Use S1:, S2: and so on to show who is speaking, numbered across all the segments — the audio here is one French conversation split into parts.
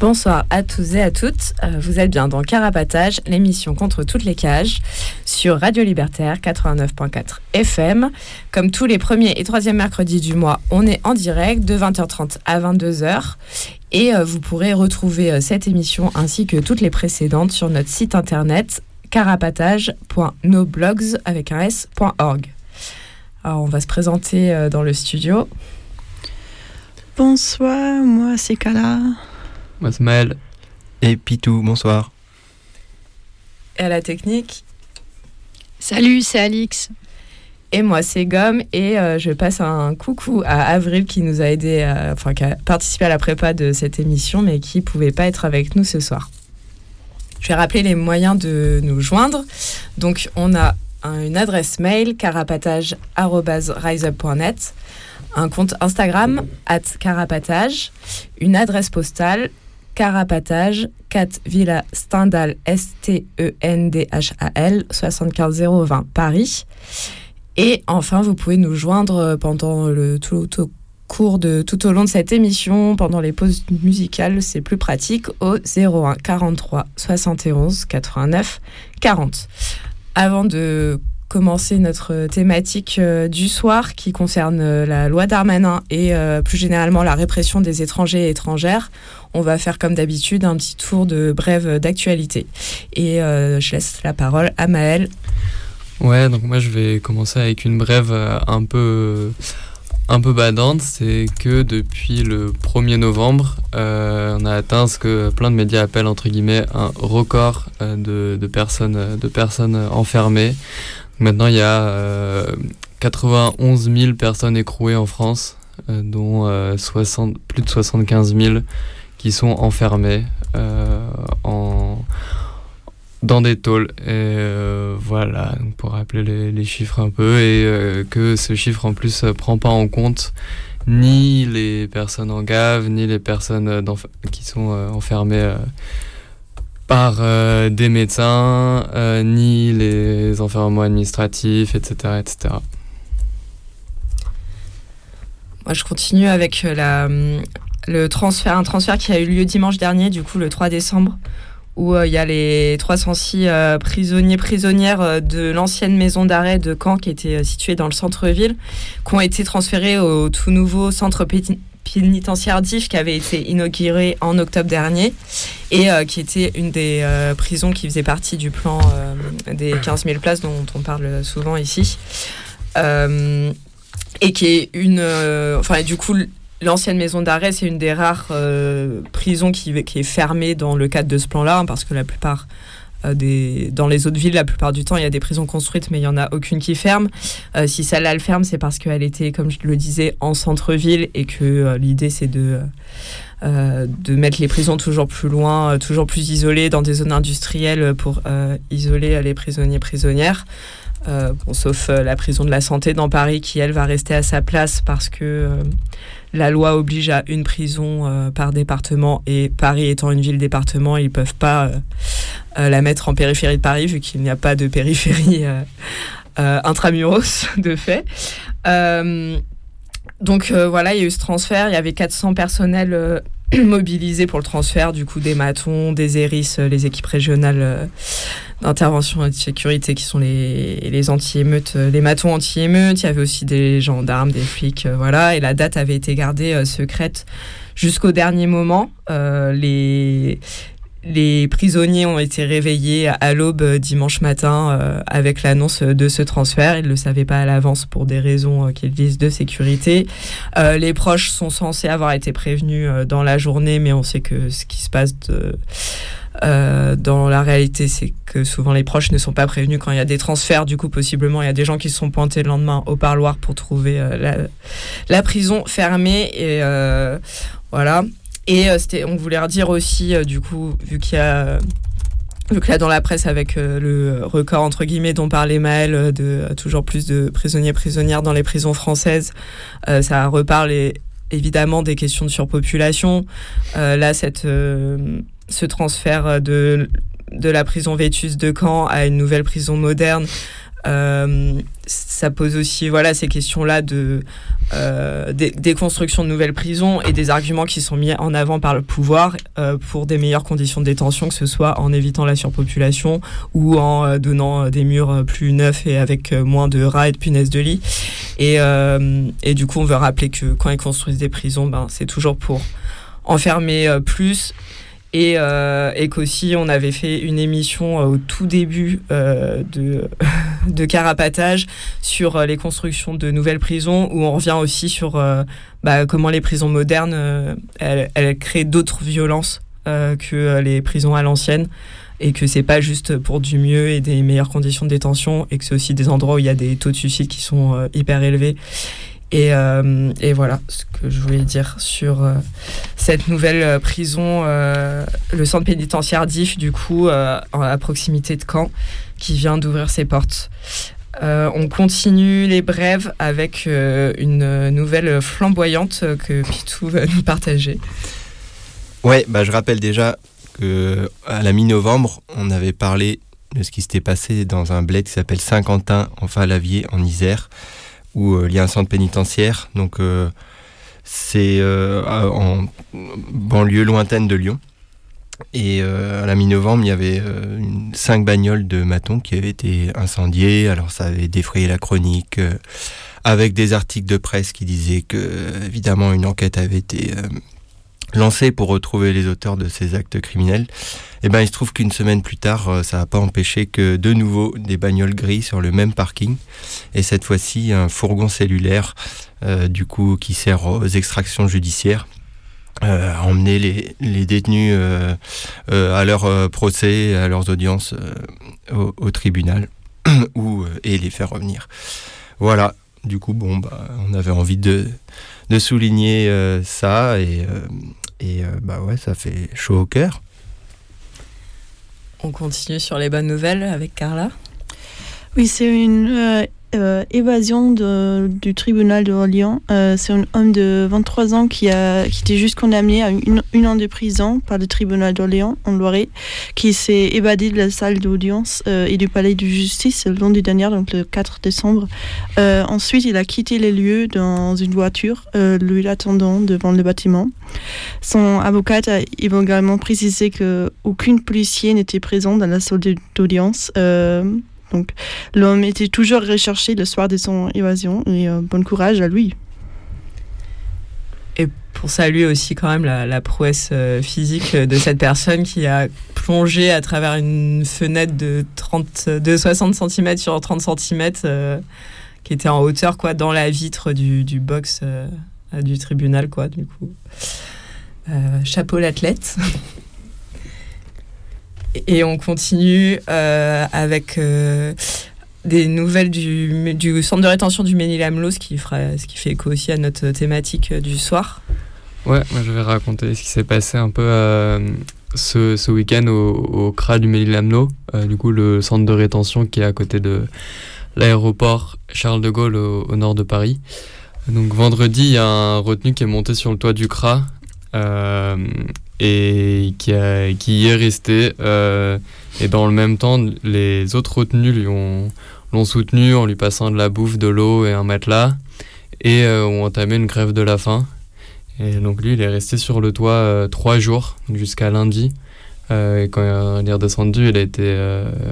S1: Bonsoir à tous et à toutes. Euh, vous êtes bien dans Carapatage, l'émission contre toutes les cages, sur Radio Libertaire 89.4 FM. Comme tous les premiers et troisièmes mercredis du mois, on est en direct de 20h30 à 22h. Et euh, vous pourrez retrouver euh, cette émission ainsi que toutes les précédentes sur notre site internet carapatage.noblogs avec un s.org. Alors on va se présenter dans le studio.
S2: Bonsoir, moi c'est Kala.
S3: Moi, c'est Maël.
S4: Et Pitou, bonsoir.
S1: Et à la technique
S5: Salut, c'est Alix.
S1: Et moi, c'est Gomme. Et euh, je passe un coucou à Avril qui nous a aidé, enfin, qui a participé à la prépa de cette émission, mais qui ne pouvait pas être avec nous ce soir. Je vais rappeler les moyens de nous joindre. Donc, on a une adresse mail carapatage.riseup.net, un compte Instagram at carapatage, une adresse postale Carapatage, 4 Villa Stendhal, S-T-E-N-D-H-A-L, 75020 Paris. Et enfin, vous pouvez nous joindre pendant le tout, au cours de tout au long de cette émission, pendant les pauses musicales, c'est plus pratique, au 01 43 71 89 40. Avant de commencer notre thématique euh, du soir qui concerne euh, la loi Darmanin et euh, plus généralement la répression des étrangers et étrangères, on va faire comme d'habitude un petit tour de brève d'actualité. Et je laisse la parole à Maël.
S3: Ouais, donc moi je vais commencer avec une brève un peu un peu badante, c'est que depuis le 1er novembre, on a atteint ce que plein de médias appellent entre guillemets un record de, de, personnes, de personnes enfermées. Maintenant, il y a 91 euh, 000 personnes écrouées en France, euh, dont 60, euh, plus de 75 000 qui sont enfermées en, dans des tôles. Et voilà, pour rappeler les, chiffres un peu, et que ce chiffre en plus prend pas en compte ni les personnes en gave, ni les personnes qui sont enfermées par euh, des médecins, euh, ni les enfermements administratifs, etc., etc.
S1: Moi, je continue avec euh, la, le transfert, un transfert qui a eu lieu dimanche dernier, du coup le 3 décembre, où il y a les 306 prisonniers, prisonnières de l'ancienne maison d'arrêt de Caen qui était située dans le centre-ville, qui ont été transférés au tout nouveau centre pénitentiaire d'If qui avait été inauguré en octobre dernier et euh, qui était une des euh, prisons qui faisait partie du plan euh, des 15 000 places dont on parle souvent ici. et qui est une. Enfin, du coup, l'ancienne maison d'arrêt, c'est une des rares prisons qui, est fermée dans le cadre de ce plan-là, hein, parce que la plupart euh, des, dans les autres villes, la plupart du temps, il y a des prisons construites, mais il n'y en a aucune qui ferme. Euh, si celle-là, elle ferme, c'est parce qu'elle était, comme je le disais, en centre-ville et que euh, l'idée, c'est de, de mettre les prisons toujours plus loin, toujours plus isolées dans des zones industrielles pour isoler les prisonniers prisonnières. sauf la prison de la santé dans Paris qui, elle, va rester à sa place parce que la loi oblige à une prison euh, par département et Paris étant une ville-département, ils ne peuvent pas euh, euh, la mettre en périphérie de Paris vu qu'il n'y a pas de périphérie intramuros de fait. donc voilà, il y a eu ce transfert, il y avait 400 personnels mobilisés pour le transfert, du coup des matons, des ERIS, les équipes régionales d'intervention et de sécurité qui sont les, les anti-émeutes, euh, les matons anti-émeutes. Il y avait aussi des gendarmes, des flics, euh, voilà. Et la date avait été gardée euh, secrète jusqu'au dernier moment. les les prisonniers ont été réveillés à l'aube dimanche matin avec l'annonce de ce transfert. Ils ne le savaient pas à l'avance pour des raisons qu'ils disent de sécurité. les proches sont censés avoir été prévenus dans la journée, mais on sait que ce qui se passe euh, dans la réalité, c'est que souvent les proches ne sont pas prévenus quand il y a des transferts. Du coup, possiblement, il y a des gens qui se sont pointés le lendemain au parloir pour trouver euh, la, prison fermée. Et euh, voilà. Et on voulait redire aussi, du coup, vu qu'il y a vu que là dans la presse avec le record entre guillemets dont parlait Maël de toujours plus de prisonniers prisonnières dans les prisons françaises, ça reparle évidemment des questions de surpopulation. là cette ce transfert euh, de, de la prison Vétus de Caen à une nouvelle prison moderne, euh, ça pose aussi voilà ces questions-là de euh, des, constructions de nouvelles prisons et des arguments qui sont mis en avant par le pouvoir pour des meilleures conditions de détention, que ce soit en évitant la surpopulation ou en donnant des murs plus neufs et avec moins de rats et de punaises de lit. Et, et du coup, on veut rappeler que quand ils construisent des prisons, ben, c'est toujours pour enfermer plus et, euh, et qu'aussi on avait fait une émission euh, au tout début euh, de, de Carapatage sur euh, les constructions de nouvelles prisons où on revient aussi sur bah, comment les prisons modernes elles, elles, créent d'autres violences que les prisons à l'ancienne et que c'est pas juste pour du mieux et des meilleures conditions de détention et que c'est aussi des endroits où il y a des taux de suicide qui sont hyper élevés et, euh, et, voilà ce que je voulais dire sur euh, cette nouvelle euh, prison, le centre pénitentiaire d'If, du coup, à proximité de Caen, qui vient d'ouvrir ses portes. on continue les brèves avec une nouvelle flamboyante que Pitou va nous partager.
S4: Ouais, bah je rappelle déjà que à la mi-novembre, on avait parlé de ce qui s'était passé dans un bled qui s'appelle Saint-Quentin en Falavier en Isère où euh, il y a un centre pénitentiaire. Donc euh, c'est euh, en banlieue lointaine de Lyon. Et à la mi-novembre, il y avait cinq bagnoles de Maton qui avaient été incendiées. Alors ça avait défrayé la chronique, avec des articles de presse qui disaient que, évidemment, une enquête avait été lancée pour retrouver les auteurs de ces actes criminels. Eh ben, il se trouve qu'une semaine plus tard, euh, ça n'a pas empêché que de nouveau des bagnoles gris sur le même parking. Et cette fois-ci, un fourgon cellulaire, euh, du coup, qui sert aux extractions judiciaires. Euh, a emmené les, les détenus euh, euh, à leur procès, à leurs audiences au, au, tribunal, ou et les faire revenir. Voilà. Du coup, bon, bah, on avait envie de, de souligner ça et, et bah ouais, ça fait chaud au cœur.
S1: On continue sur les bonnes nouvelles avec Carla?
S2: Oui, c'est une euh, euh, évasion du tribunal de Orléans. Euh, c'est un homme de 23 ans qui, a, qui était juste condamné à une, une an de prison par le tribunal d'Orléans en Loiret, qui s'est évadé de la salle d'audience euh, et du palais de justice le lundi dernier, donc le 4 décembre. Euh, ensuite, il a quitté les lieux dans une voiture, lui attendant devant le bâtiment. Son avocate a également précisé que aucun policier n'était présent dans la salle d'audience. Donc l'homme était toujours recherché le soir de son évasion et euh, bon courage à lui.
S1: Et pour saluer aussi quand même la, prouesse euh, physique de cette personne qui a plongé à travers une fenêtre de, 30, de 60 cm sur 30 cm euh, qui était en hauteur quoi, dans la vitre du, box du tribunal. Quoi, du coup. chapeau l'athlète. Et on continue euh, avec euh, des nouvelles du, centre de rétention du Ménil-Amelot, ce, qui ce qui fait écho aussi à notre thématique euh, du soir.
S3: Ouais, moi je vais raconter ce qui s'est passé un peu ce, week-end au, CRA du Ménil-Amelot, du coup le centre de rétention qui est à côté de l'aéroport Charles de Gaulle au, au, nord de Paris. Donc vendredi, il y a un retenu qui est monté sur le toit du CRA et qui, a, qui y est resté. Euh, et dans le même temps, les autres retenus lui ont, l'ont soutenu en lui passant de la bouffe, de l'eau et un matelas, et euh, ont entamé une grève de la faim. Et donc lui, il est resté sur le toit euh, trois jours, jusqu'à lundi. Et quand il est redescendu, il a, été,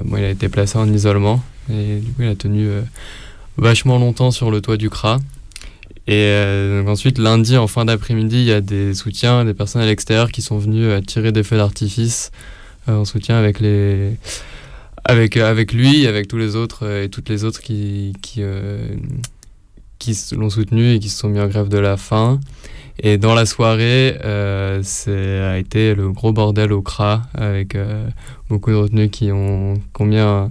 S3: bon, il a été placé en isolement. Et du coup, il a tenu vachement longtemps sur le toit du CRA. Et euh, donc ensuite, lundi, en fin d'après-midi, il y a des soutiens, des personnes à l'extérieur qui sont venus euh, tirer des feux d'artifice en soutien avec les avec avec lui, avec tous les autres et toutes les autres qui qui qui l'ont soutenu et qui se sont mis en grève de la faim. Et dans la soirée, euh, a été le gros bordel au CRA avec euh, beaucoup de retenus qui ont, combien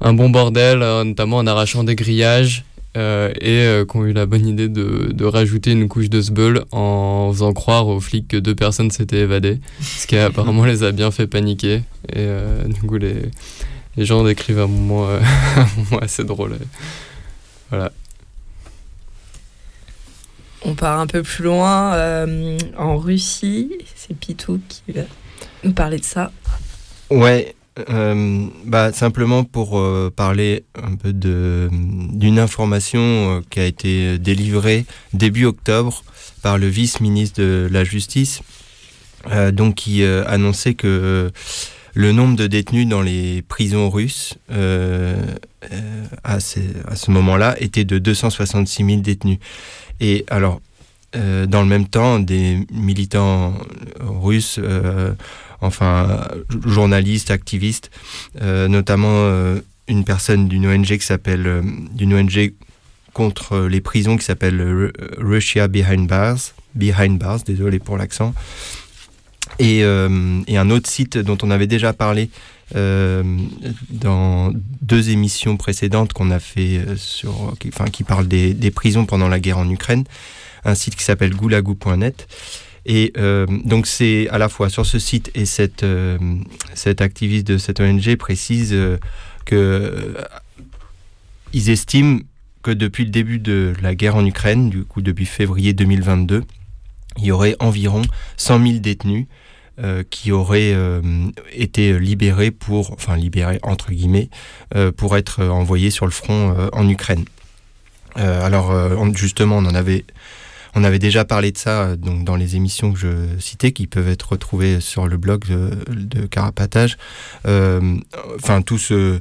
S3: un, bon bordel, euh, notamment en arrachant des grillages euh, et qui ont eu la bonne idée de, de rajouter une couche de sbeul en faisant croire aux flics que deux personnes s'étaient évadées, ce qui apparemment les a bien fait paniquer. Et du coup, les, les gens décrivent un moment, un moment assez drôle. Voilà.
S1: On part un peu plus loin euh, en Russie. C'est Pitou qui va nous parler de ça.
S4: Ouais, euh, bah, simplement pour euh, parler un peu d'une information qui a été délivrée début octobre par le vice-ministre de la Justice, donc qui annonçait que le nombre de détenus dans les prisons russes à, ce moment-là était de 266 000 détenus. Et alors, euh, dans le même temps, des militants russes, euh, enfin journalistes, activistes, euh, notamment une personne d'une ONG qui s'appelle d'une ONG contre les prisons qui s'appelle Russia Behind Bars, Behind Bars, désolé pour l'accent, et, un autre site dont on avait déjà parlé dans deux émissions précédentes qu'on a fait sur, qui, enfin, qui parlent des, des, prisons pendant la guerre en Ukraine, un site qui s'appelle goulagou.net. Et euh, donc c'est à la fois sur ce site et cette, euh, cet activiste de cette ONG précise euh, que ils estiment que depuis le début de la guerre en Ukraine, du coup depuis février 2022, il y aurait environ 100 000 détenus qui auraient été libérés pour, enfin libérés entre guillemets, pour être envoyés sur le front en Ukraine. alors justement, on en avait on avait déjà parlé de ça donc, dans les émissions que je citais, qui peuvent être retrouvées sur le blog de, Carapatage. Euh, enfin, tout ce,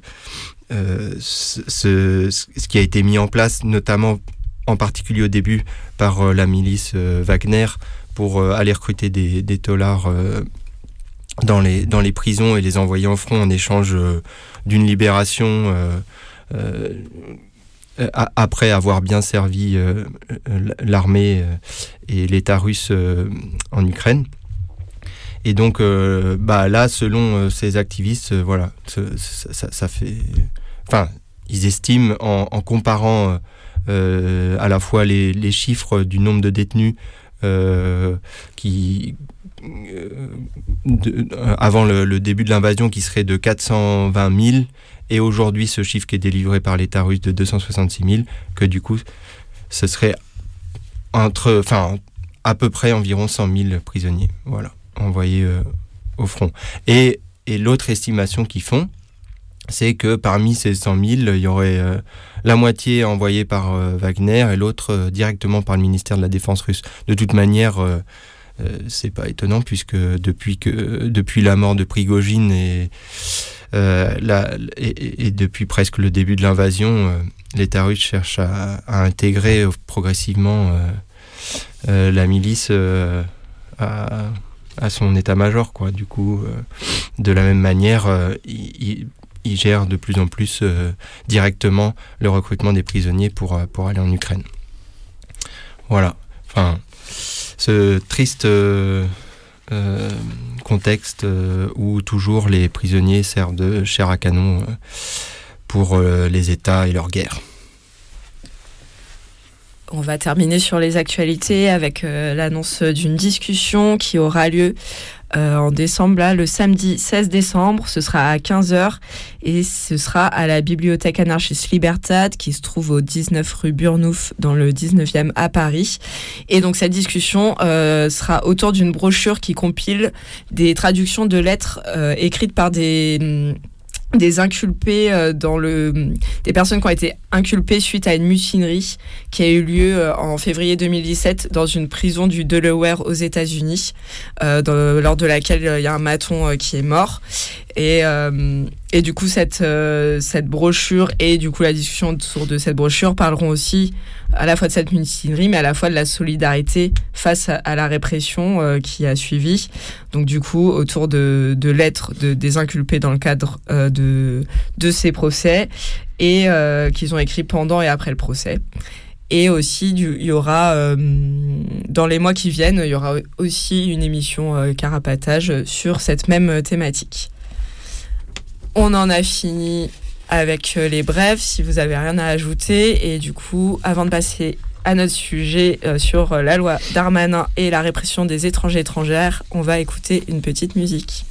S4: euh, ce, qui a été mis en place, notamment en particulier au début par euh, la milice Wagner, pour aller recruter des, des dans, les, prisons et les envoyer en front en échange d'une libération euh, après avoir bien servi euh, euh, l'armée et l'État russe en Ukraine. Et donc, bah, là, selon ces activistes, voilà, ça, fait. Enfin, ils estiment, en, comparant à la fois les, chiffres du nombre de détenus qui. avant le, début de l'invasion, qui serait de 420 000, et aujourd'hui ce chiffre qui est délivré par l'État russe de 266 000, que du coup ce serait entre, enfin, à peu près environ 100 000 prisonniers, voilà, envoyés euh, au front. Et, et l'autre estimation qu'ils font, c'est que parmi ces 100 000, il y aurait euh, la moitié envoyée par euh, Wagner et l'autre directement par le ministère de la Défense russe. De toute manière, c'est pas étonnant puisque depuis que depuis la mort de Prigogine et euh, et, depuis presque le début de l'invasion, euh, l'État russe cherche à, intégrer progressivement euh, la milice à, son état-major. Du coup, de la même manière, il, gère de plus en plus directement le recrutement des prisonniers pour, pour aller en Ukraine. Voilà. Enfin, ce triste euh, contexte euh, où toujours les prisonniers servent de chair à canon euh, pour les États et leurs guerres.
S1: On va terminer sur les actualités avec l'annonce d'une discussion qui aura lieu en décembre, là, le samedi 16 décembre, ce sera à 15h et ce sera à la bibliothèque anarchiste Libertad qui se trouve au 19 rue Burnouf dans le 19e à Paris. Et donc cette discussion euh, sera autour d'une brochure qui compile des traductions de lettres euh, écrites par des des inculpés euh, dans le des personnes qui ont été inculpées suite à une mutinerie qui a eu lieu euh, en février 2017 dans une prison du Delaware aux États-Unis euh, lors de laquelle il y a un maton qui est mort. Et et du coup, cette, euh, cette brochure et du coup la discussion autour de cette brochure parleront aussi à la fois de cette mutinerie, mais à la fois de la solidarité face à, la répression euh, qui a suivi. Donc du coup, autour de, de lettres de, des inculpés dans le cadre euh, de, de ces procès et qu'ils ont écrit pendant et après le procès. Et aussi, il y aura, dans les mois qui viennent, il y aura aussi une émission carapatage sur cette même thématique. On en a fini avec euh, les brèves, si vous avez rien à ajouter. Et du coup, avant de passer à notre sujet euh, sur euh, la loi Darmanin et la répression des étrangers étrangères, on va écouter une petite musique.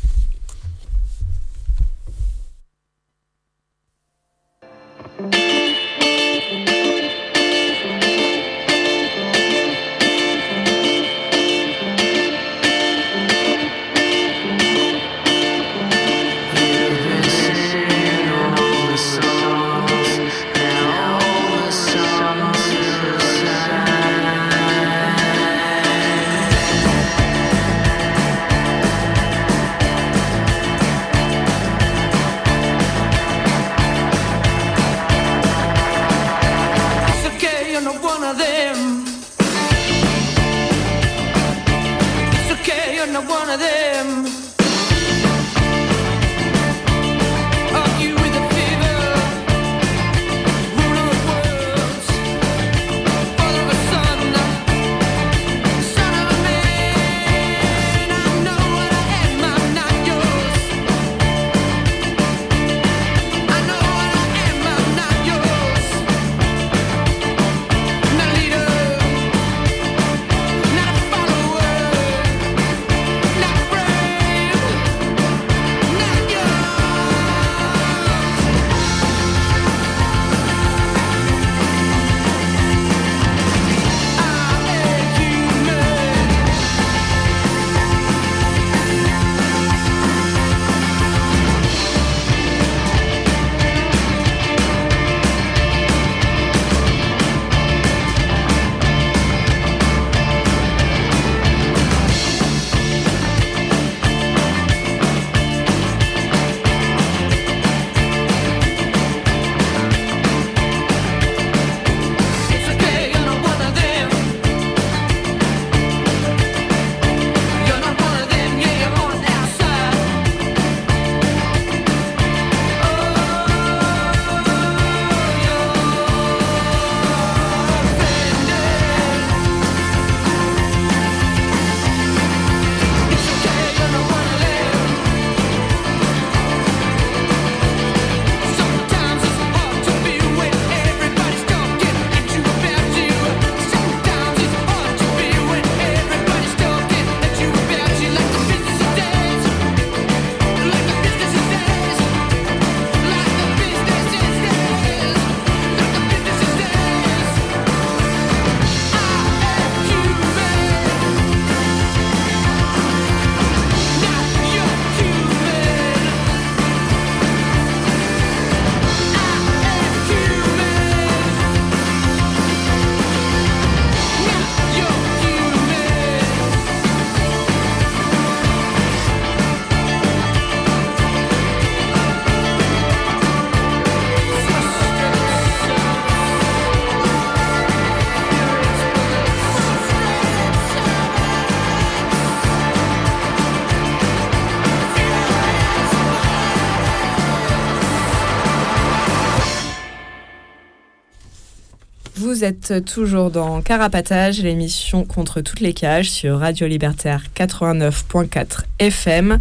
S1: Vous êtes toujours dans Carapatage, l'émission contre toutes les cages sur Radio Libertaire 89.4 FM.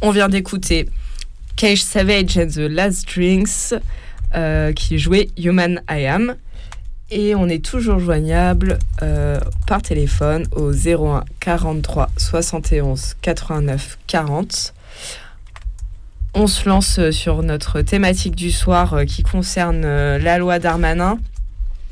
S1: On vient d'écouter Cage Savage and the Last Drinks euh, qui jouait Human I Am. Et on est toujours joignable euh, par téléphone au 01 43 71 89 40. On se lance sur notre thématique du soir euh, qui concerne la loi Darmanin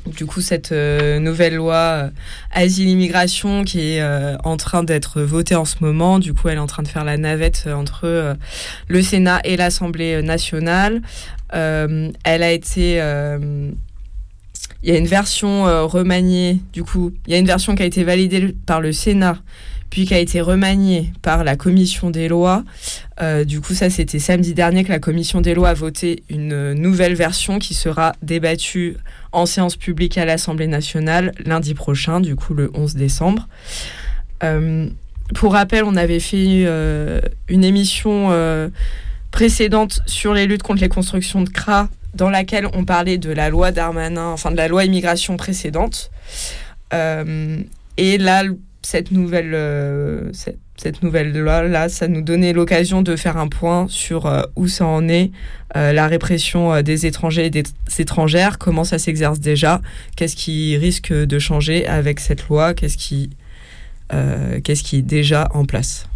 S1: du coup, cette euh, nouvelle loi euh, asile-immigration qui est euh, en train d'être votée en ce moment, du coup, elle est en train de faire la navette entre le Sénat et l'Assemblée nationale. elle a été... il y a une version remaniée, du coup, il y a une version qui a été validée par le Sénat, puis qui a été remanié par la commission des lois. Du coup, ça, c'était samedi dernier que la commission des lois a voté une nouvelle version qui sera débattue en séance publique à l'Assemblée nationale lundi prochain, du coup le 11 décembre. Euh, pour rappel, on avait fait euh, une émission précédente sur les luttes contre les constructions de CRA dans laquelle on parlait de la loi Darmanin, enfin de la loi immigration précédente. et là, cette nouvelle, euh, cette, nouvelle loi-là, ça nous donnait l'occasion de faire un point sur euh, où ça en est, euh, la répression des étrangers et des étrangères, comment ça s'exerce déjà, qu'est-ce qui risque de changer avec cette loi, qu'est-ce qui, qu'est-ce qui est déjà en place.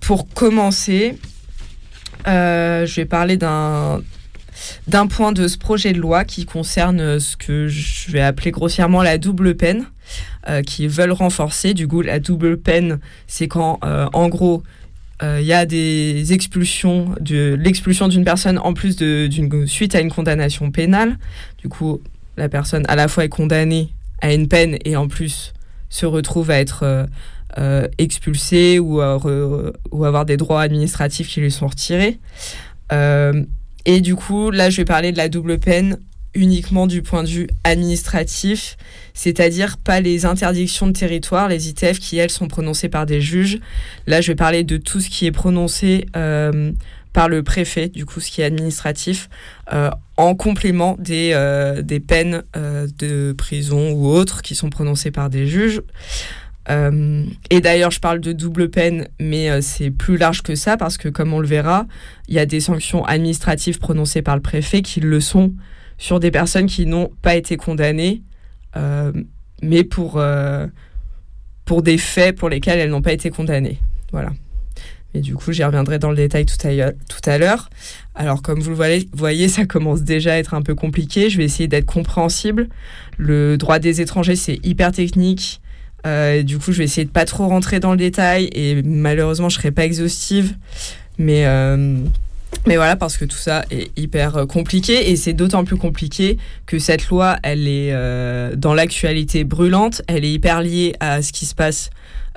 S1: Pour commencer, je vais parler d'un d'un point de ce projet de loi qui concerne ce que je vais appeler grossièrement la double peine. Euh, qui veulent renforcer. Du coup, la double peine, c'est quand, euh, en gros, il euh, y a des expulsions, de l'expulsion d'une personne en plus d'une suite à une condamnation pénale. Du coup, la personne à la fois est condamnée à une peine et en plus se retrouve à être expulsée ou, ou avoir des droits administratifs qui lui sont retirés. et du coup, là, je vais parler de la double peine uniquement du point de vue administratif, c'est-à-dire pas les interdictions de territoire, les ITF qui, elles, sont prononcées par des juges. Là, je vais parler de tout ce qui est prononcé euh, par le préfet, du coup, ce qui est administratif, euh, en complément des, euh, des peines de prison ou autres qui sont prononcées par des juges. et d'ailleurs, je parle de double peine, mais c'est plus large que ça parce que, comme on le verra, il y a des sanctions administratives prononcées par le préfet qui le sont sur des personnes qui n'ont pas été condamnées, euh, mais pour, euh, pour des faits pour lesquels elles n'ont pas été condamnées. Voilà. Mais du coup, j'y reviendrai dans le détail tout à, l'heure. Alors, comme vous le voyez, ça commence déjà à être un peu compliqué. Je vais essayer d'être compréhensible. Le droit des étrangers, c'est hyper technique. Euh, du coup, je vais essayer de pas trop rentrer dans le détail et malheureusement, je serai pas exhaustive. Mais mais voilà, parce que tout ça est hyper euh, compliqué et c'est d'autant plus compliqué que cette loi, elle est euh, dans l'actualité brûlante, elle est hyper liée à ce qui se passe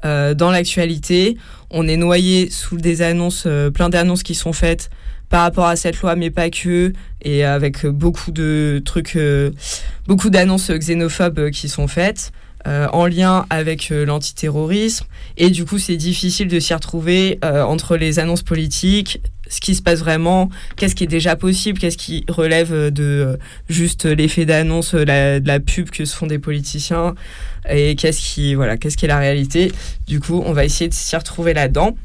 S1: euh, dans l'actualité. On est noyé sous des annonces, plein d'annonces qui sont faites par rapport à cette loi, mais pas que, et avec beaucoup de trucs, beaucoup d'annonces xénophobes qui sont faites. En lien avec l'antiterrorisme. Et du coup, c'est difficile de s'y retrouver entre les annonces politiques, ce qui se passe vraiment, qu'est-ce qui est déjà possible, qu'est-ce qui relève de euh, juste l'effet d'annonce, euh, de la pub que se font des politiciens, et qu'est-ce qui, voilà, qu'est-ce qui est la réalité. Du coup, on va essayer de s'y retrouver là-dedans.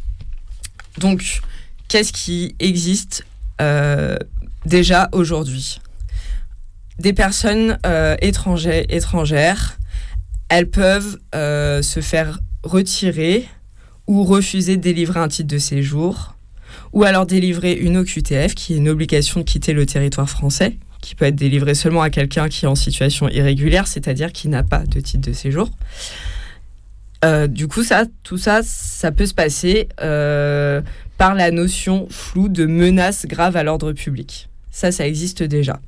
S1: Donc, qu'est-ce qui existe euh, déjà aujourd'hui? Des personnes étrangères, elles peuvent se faire retirer ou refuser de délivrer un titre de séjour ou alors délivrer une OQTF, qui est une obligation de quitter le territoire français, qui peut être délivrée seulement à quelqu'un qui est en situation irrégulière, c'est-à-dire qui n'a pas de titre de séjour. Euh, du coup, ça, tout ça, ça peut se passer euh, par la notion floue de menace grave à l'ordre public. Ça, ça existe déjà.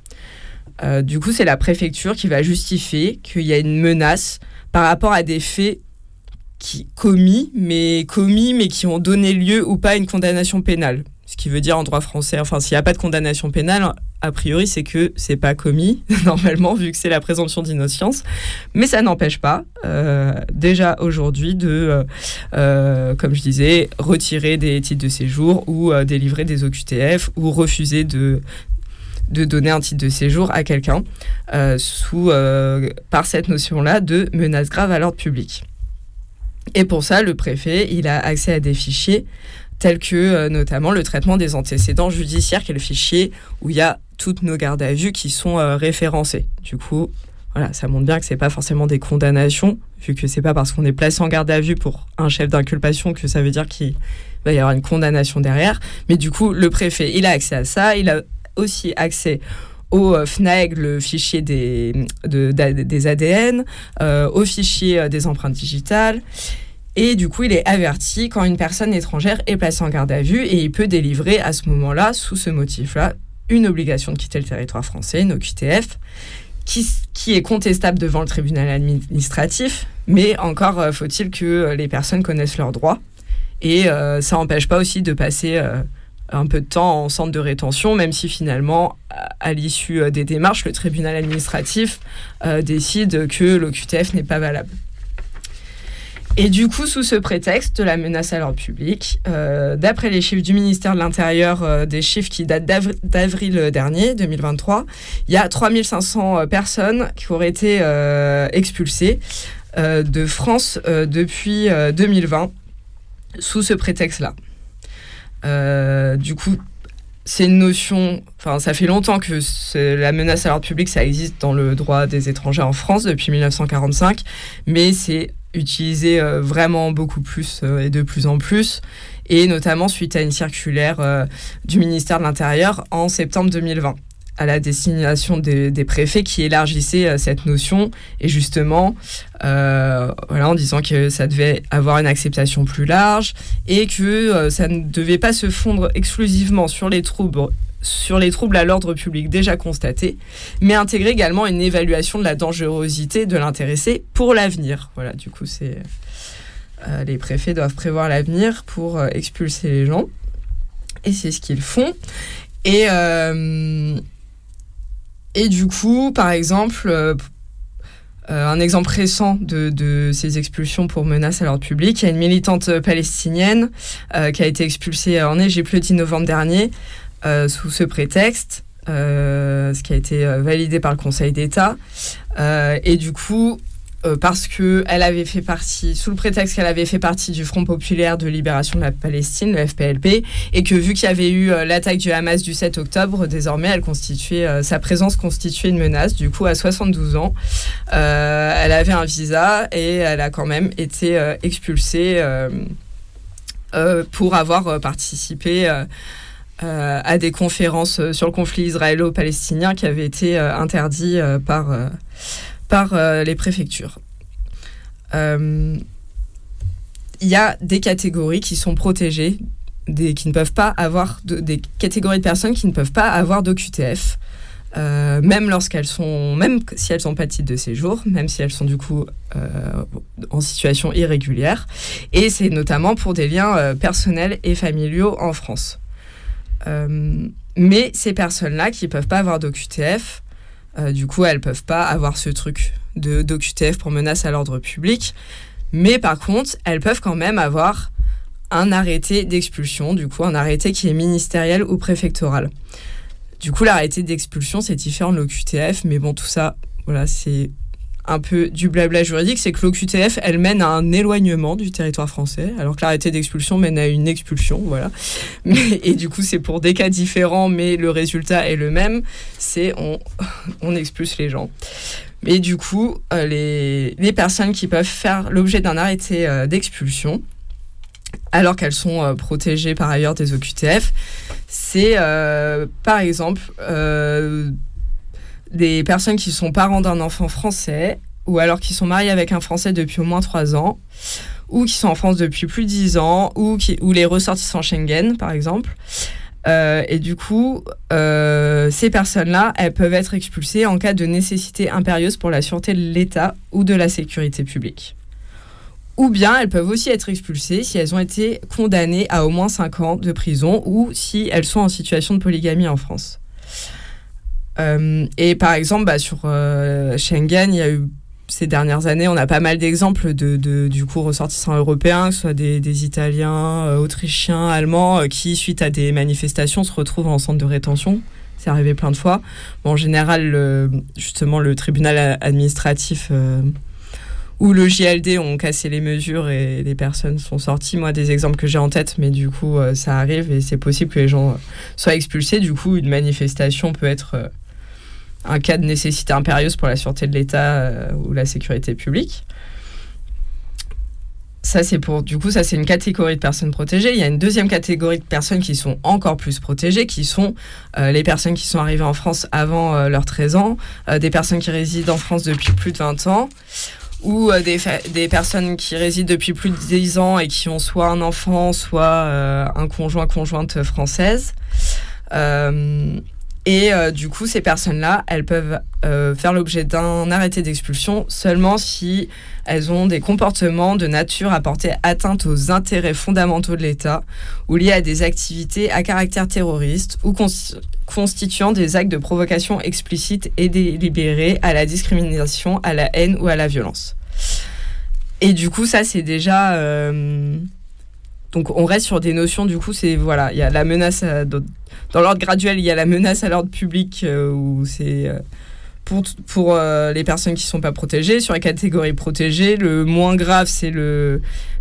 S1: Euh, du coup, c'est la préfecture qui va justifier qu'il y a une menace par rapport à des faits qui commis, mais commis, mais qui ont donné lieu ou pas à une condamnation pénale. Ce qui veut dire en droit français, enfin, s'il n'y a pas de condamnation pénale, a priori, c'est que c'est pas commis, normalement, vu que c'est la présomption d'innocence. Mais ça n'empêche pas, euh, déjà aujourd'hui, de, euh, comme je disais, retirer des titres de séjour ou délivrer des OQTF ou refuser de, de donner un titre de séjour à quelqu'un sous par cette notion-là de menace grave à l'ordre public. Et pour ça, le préfet, il a accès à des fichiers tels que euh, notamment le traitement des antécédents judiciaires, qui est le fichier où il y a toutes nos gardes à vue qui sont euh, référencées. Du coup, voilà, ça montre bien que c'est pas forcément des condamnations, vu que c'est pas parce qu'on est placé en garde à vue pour un chef d'inculpation que ça veut dire qu'il va y avoir une condamnation derrière. Mais du coup, le préfet, il a accès à ça, il a aussi accès au euh, FNAEG, le fichier des, des ADN, euh, au fichier euh, des empreintes digitales. Et du coup, il est averti quand une personne étrangère est placée en garde à vue et il peut délivrer à ce moment-là, sous ce motif-là, une obligation de quitter le territoire français, une OQTF, qui, qui est contestable devant le tribunal administratif, mais encore faut-il que les personnes connaissent leurs droits. Et ça n'empêche pas aussi de passer un peu de temps en centre de rétention, même si finalement, à, l'issue des démarches, le tribunal administratif décide que l'OQTF n'est pas valable. Et du coup, sous ce prétexte de la menace à l'ordre public, euh, d'après les chiffres du ministère de l'Intérieur, euh, des chiffres qui datent d'avril dernier, 2023, il y a 3500 euh, personnes qui auraient été expulsées de France depuis 2020 sous ce prétexte-là. Du coup, c'est une notion, enfin ça fait longtemps que la menace à l'ordre public, ça existe dans le droit des étrangers en France depuis 1945, mais c'est utilisé euh, vraiment beaucoup plus euh, et de plus en plus, et notamment suite à une circulaire euh, du ministère de l'Intérieur en septembre 2020 à la destination des, préfets qui élargissait cette notion et justement voilà, en disant que ça devait avoir une acceptation plus large et que ça ne devait pas se fondre exclusivement sur les troubles sur les troubles à l'ordre public déjà constatés, mais intégrer également une évaluation de la dangerosité de l'intéressé pour l'avenir. Voilà, du coup, c'est euh, les préfets doivent prévoir l'avenir pour euh, expulser les gens, et c'est ce qu'ils font. Et euh, et du coup, par exemple. un exemple récent de, ces expulsions pour menaces à l'ordre public. Il y a une militante palestinienne qui a été expulsée en Égypte le 10 novembre dernier euh, sous ce prétexte, euh, ce qui a été euh, validé par le Conseil d'État. et du coup, parce qu'elle avait fait partie, sous le prétexte qu'elle avait fait partie du Front populaire de libération de la Palestine, le FPLP, et que vu qu'il y avait eu l'attaque du Hamas du 7 octobre, désormais elle constituait, sa présence constituait une menace. Du coup, à 72 ans, elle avait un visa et elle a quand même été expulsée pour avoir participé euh, à des conférences euh, sur le conflit israélo-palestinien qui avaient été euh, interdites par, par les préfectures. Il y a des catégories qui sont protégées, des, qui ne peuvent pas avoir des catégories de personnes qui ne peuvent pas avoir d'OQTF. même lorsqu'elles sont, même si elles n'ont pas de titre de séjour, même si elles sont du coup en situation irrégulière, et c'est notamment pour des liens personnels et familiaux en France. Euh, mais ces personnes-là qui ne peuvent pas avoir d'OQTF, euh, du coup, elles peuvent pas avoir ce truc de d'OQTF pour menace à l'ordre public. Mais par contre, elles peuvent quand même avoir un arrêté d'expulsion, du coup, un arrêté qui est ministériel ou préfectoral. Du coup, l'arrêté d'expulsion, c'est différent de l'OQTF, mais bon, tout ça, voilà, c'est un peu du blabla juridique, c'est que l'OQTF, elle mène à un éloignement du territoire français, alors que l'arrêté d'expulsion mène à une expulsion, voilà. Mais, et du coup, c'est pour des cas différents, mais le résultat est le même, c'est on, on expulse les gens. Mais du coup, euh, les, personnes qui peuvent faire l'objet d'un arrêté euh, d'expulsion, alors qu'elles sont euh, protégées par ailleurs des OQTF, c'est par exemple des personnes qui sont parents d'un enfant français ou alors qui sont mariés avec un Français depuis au moins 3 ans ou qui sont en France depuis plus de 10 ans ou, qui, ou les ressortissants Schengen par exemple. Euh, et du coup, euh, ces personnes-là, elles peuvent être expulsées en cas de nécessité impérieuse pour la sûreté de l'État ou de la sécurité publique. Ou bien elles peuvent aussi être expulsées si elles ont été condamnées à au moins 5 ans de prison ou si elles sont en situation de polygamie en France. Euh, et par exemple, bah, sur euh, Schengen, il y a eu ces dernières années, on a pas mal d'exemples de, du coup ressortissants européens, que ce soit des, Italiens, euh, Autrichiens, Allemands, qui suite à des manifestations se retrouvent en centre de rétention. C'est arrivé plein de fois. En général, justement, le tribunal administratif ou le JLD ont cassé les mesures et les personnes sont sorties. Moi, des exemples que j'ai en tête, mais du coup, ça arrive et c'est possible que les gens soient expulsés. Du coup, une manifestation peut être un cas de nécessité impérieuse pour la sûreté de l'État euh, ou la sécurité publique. Ça, c'est pour, du coup, ça, c'est une catégorie de personnes protégées. Il y a une deuxième catégorie de personnes qui sont encore plus protégées, qui sont euh, les personnes qui sont arrivées en France avant euh, leurs 13 ans, des personnes qui résident en France depuis plus de 20 ans, ou des, des, personnes qui résident depuis plus de 10 ans et qui ont soit un enfant, soit un conjoint, conjointe française. Et euh, du coup, ces personnes-là, elles peuvent euh, faire l'objet d'un arrêté d'expulsion seulement si elles ont des comportements de nature à porter atteinte aux intérêts fondamentaux de l'État ou liés à des activités à caractère terroriste ou constituant des actes de provocation explicite et délibérés à la discrimination, à la haine ou à la violence. Et du coup, ça, c'est déjà... Euh, donc on reste sur des notions, du coup, c'est voilà, il y a la menace dans l'ordre graduel, il y a la menace à l'ordre public euh, c'est euh, pour, pour euh, les personnes qui ne sont pas protégées. Sur la catégorie protégée, le moins grave, c'est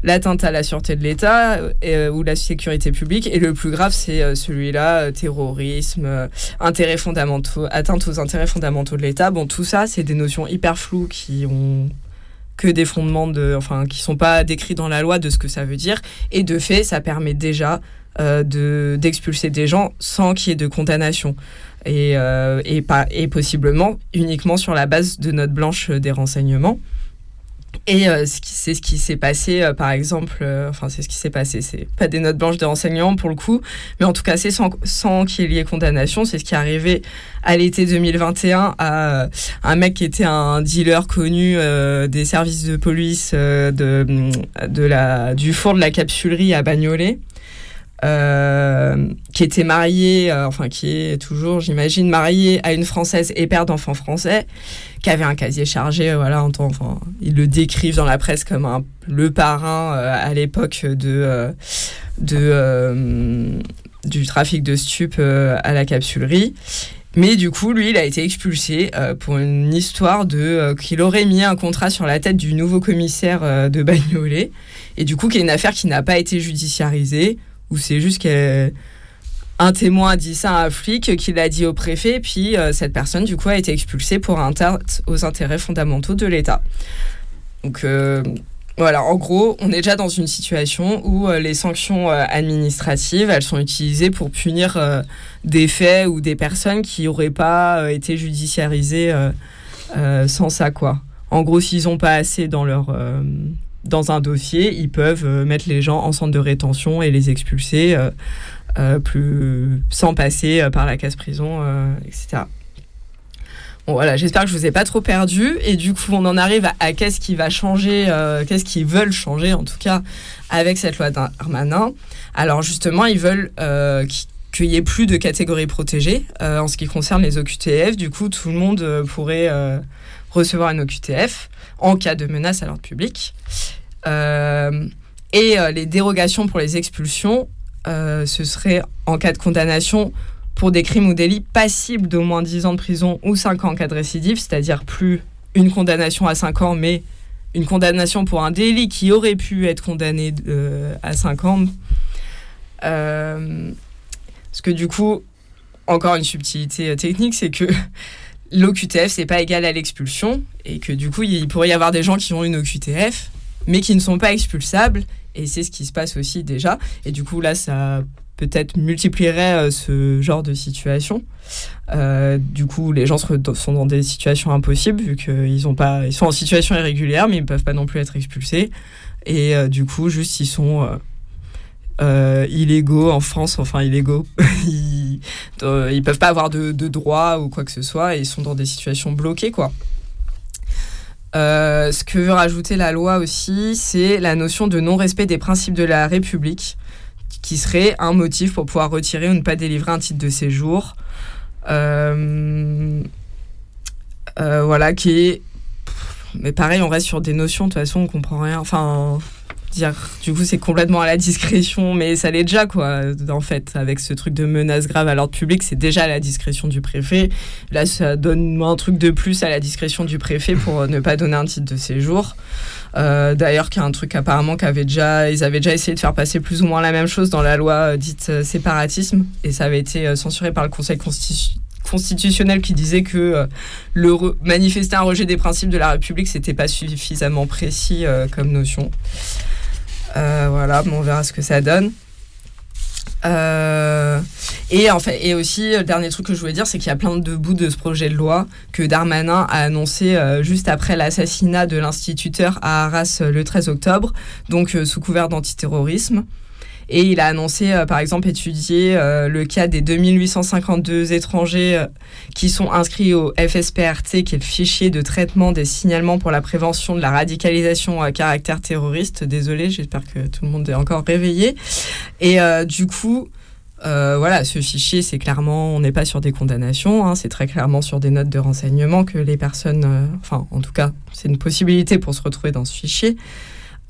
S1: l'atteinte à la sûreté de l'État ou la sécurité publique. Et le plus grave, c'est celui-là, terrorisme, intérêts fondamentaux, atteinte aux intérêts fondamentaux de l'État. Bon, tout ça, c'est des notions hyper floues qui ont que des fondements de, enfin, qui sont pas décrits dans la loi de ce que ça veut dire. Et de fait, ça permet déjà euh, de d'expulser des gens sans qu'il y ait de condamnation. Et, euh, et, pas, et possiblement uniquement sur la base de notes blanche des renseignements. Et euh, c'est ce qui s'est passé, euh, par exemple, euh, enfin c'est ce qui s'est passé, c'est pas des notes blanches de renseignements pour le coup, mais en tout cas c'est sans, sans qu'il y ait condamnation, c'est ce qui est arrivé à l'été 2021 à un mec qui était un dealer connu des services de police de, de la, du four de la capsulerie à Bagnolet. Euh, qui était marié, euh, enfin qui est toujours, j'imagine, marié à une Française et père d'enfants français, qui avait un casier chargé, euh, voilà, enfin, ils le décrivent dans la presse comme le parrain à l'époque du trafic de stupes à la capsulerie. Mais du coup, lui, il a été expulsé pour une histoire de qu'il aurait mis un contrat sur la tête du nouveau commissaire de Bagnolet. Et du coup, qui est une affaire qui n'a pas été judiciarisée ou c'est juste qu'un témoin a dit ça à un flic qui l'a dit au préfet, puis euh, cette personne, du coup, a été expulsée pour atteinte aux intérêts fondamentaux de l'État. Donc, euh, voilà, en gros, on est déjà dans une situation où euh, les sanctions administratives, elles sont utilisées pour punir des faits ou des personnes qui n'auraient pas été judiciarisées sans ça, quoi. En gros, s'ils n'ont pas assez dans leur dans un dossier, ils peuvent euh, mettre les gens en centre de rétention et les expulser euh, euh, sans passer par la casse prison, etc. Bon, voilà, j'espère que je vous ai pas trop perdu. Et du coup, on en arrive à, qu'est-ce qui va changer, qu'est-ce qu'ils veulent changer, en tout cas, avec cette loi d'Armanin. Alors, justement, ils veulent qu'il n'y ait plus de catégories protégées en ce qui concerne les OQTF. Du coup, tout le monde pourrait recevoir un OQTF en cas de menace à l'ordre public. Euh, et euh, les dérogations pour les expulsions, euh, ce serait en cas de condamnation pour des crimes ou délits passibles d'au moins 10 ans de prison ou 5 ans en cas de récidive, c'est-à-dire plus une condamnation à 5 ans, mais une condamnation pour un délit qui aurait pu être condamné à 5 ans. parce que du coup, encore une subtilité technique, c'est que l'OQTF, c'est pas égal à l'expulsion, et que du coup, il pourrait y avoir des gens qui ont une OQTF, mais qui ne sont pas expulsables. Et c'est ce qui se passe aussi déjà. Et du coup, là, ça peut-être multiplierait euh, ce genre de situation. Euh, du coup, les gens sont dans des situations impossibles vu qu'ils sont en situation irrégulière, mais ils ne peuvent pas non plus être expulsés. Et euh, du coup, juste ils sont illégaux en France, enfin illégaux. ils, ne peuvent pas avoir de, de droits ou quoi que ce soit. Et ils sont dans des situations bloquées, quoi. Euh, ce que veut rajouter la loi aussi, c'est la notion de non-respect des principes de la République, qui serait un motif pour pouvoir retirer ou ne pas délivrer un titre de séjour. Euh, euh, voilà, qui est. Mais pareil, on reste sur des notions, de toute façon, on comprend rien. Enfin, du coup, c'est complètement à la discrétion, mais ça l'est déjà, quoi. En fait, avec ce truc de menace grave à l'ordre public, c'est déjà à la discrétion du préfet. Là, ça donne un truc de plus à la discrétion du préfet pour ne pas donner un titre de séjour. Euh, D'ailleurs, qu'il y a un truc apparemment qu'avait déjà, ils avaient déjà essayé de faire passer plus ou moins la même chose dans la loi euh, dite euh, séparatisme, et ça avait été euh, censuré par le Conseil constitutionnel qui disait que le manifester un rejet des principes de la République, c'était pas suffisamment précis comme notion. Euh, voilà, on verra ce que ça donne. Euh, et en fait, et aussi le dernier truc que je voulais dire, c'est qu'il y a plein de bouts de ce projet de loi que Darmanin a annoncé euh, juste après l'assassinat de l'instituteur à Arras le 13 octobre, donc sous couvert d'antiterrorisme. Et il a annoncé, par exemple, étudier le cas des 2852 étrangers qui sont inscrits au FSPRT, qui est le fichier de traitement des signalements pour la prévention de la radicalisation à caractère terroriste. Désolé, j'espère que tout le monde est encore réveillé. Et du coup, euh, voilà, ce fichier, c'est clairement, on n'est pas sur des condamnations, hein, c'est très clairement sur des notes de renseignement que les personnes, euh, enfin, en tout cas, c'est une possibilité pour se retrouver dans ce fichier.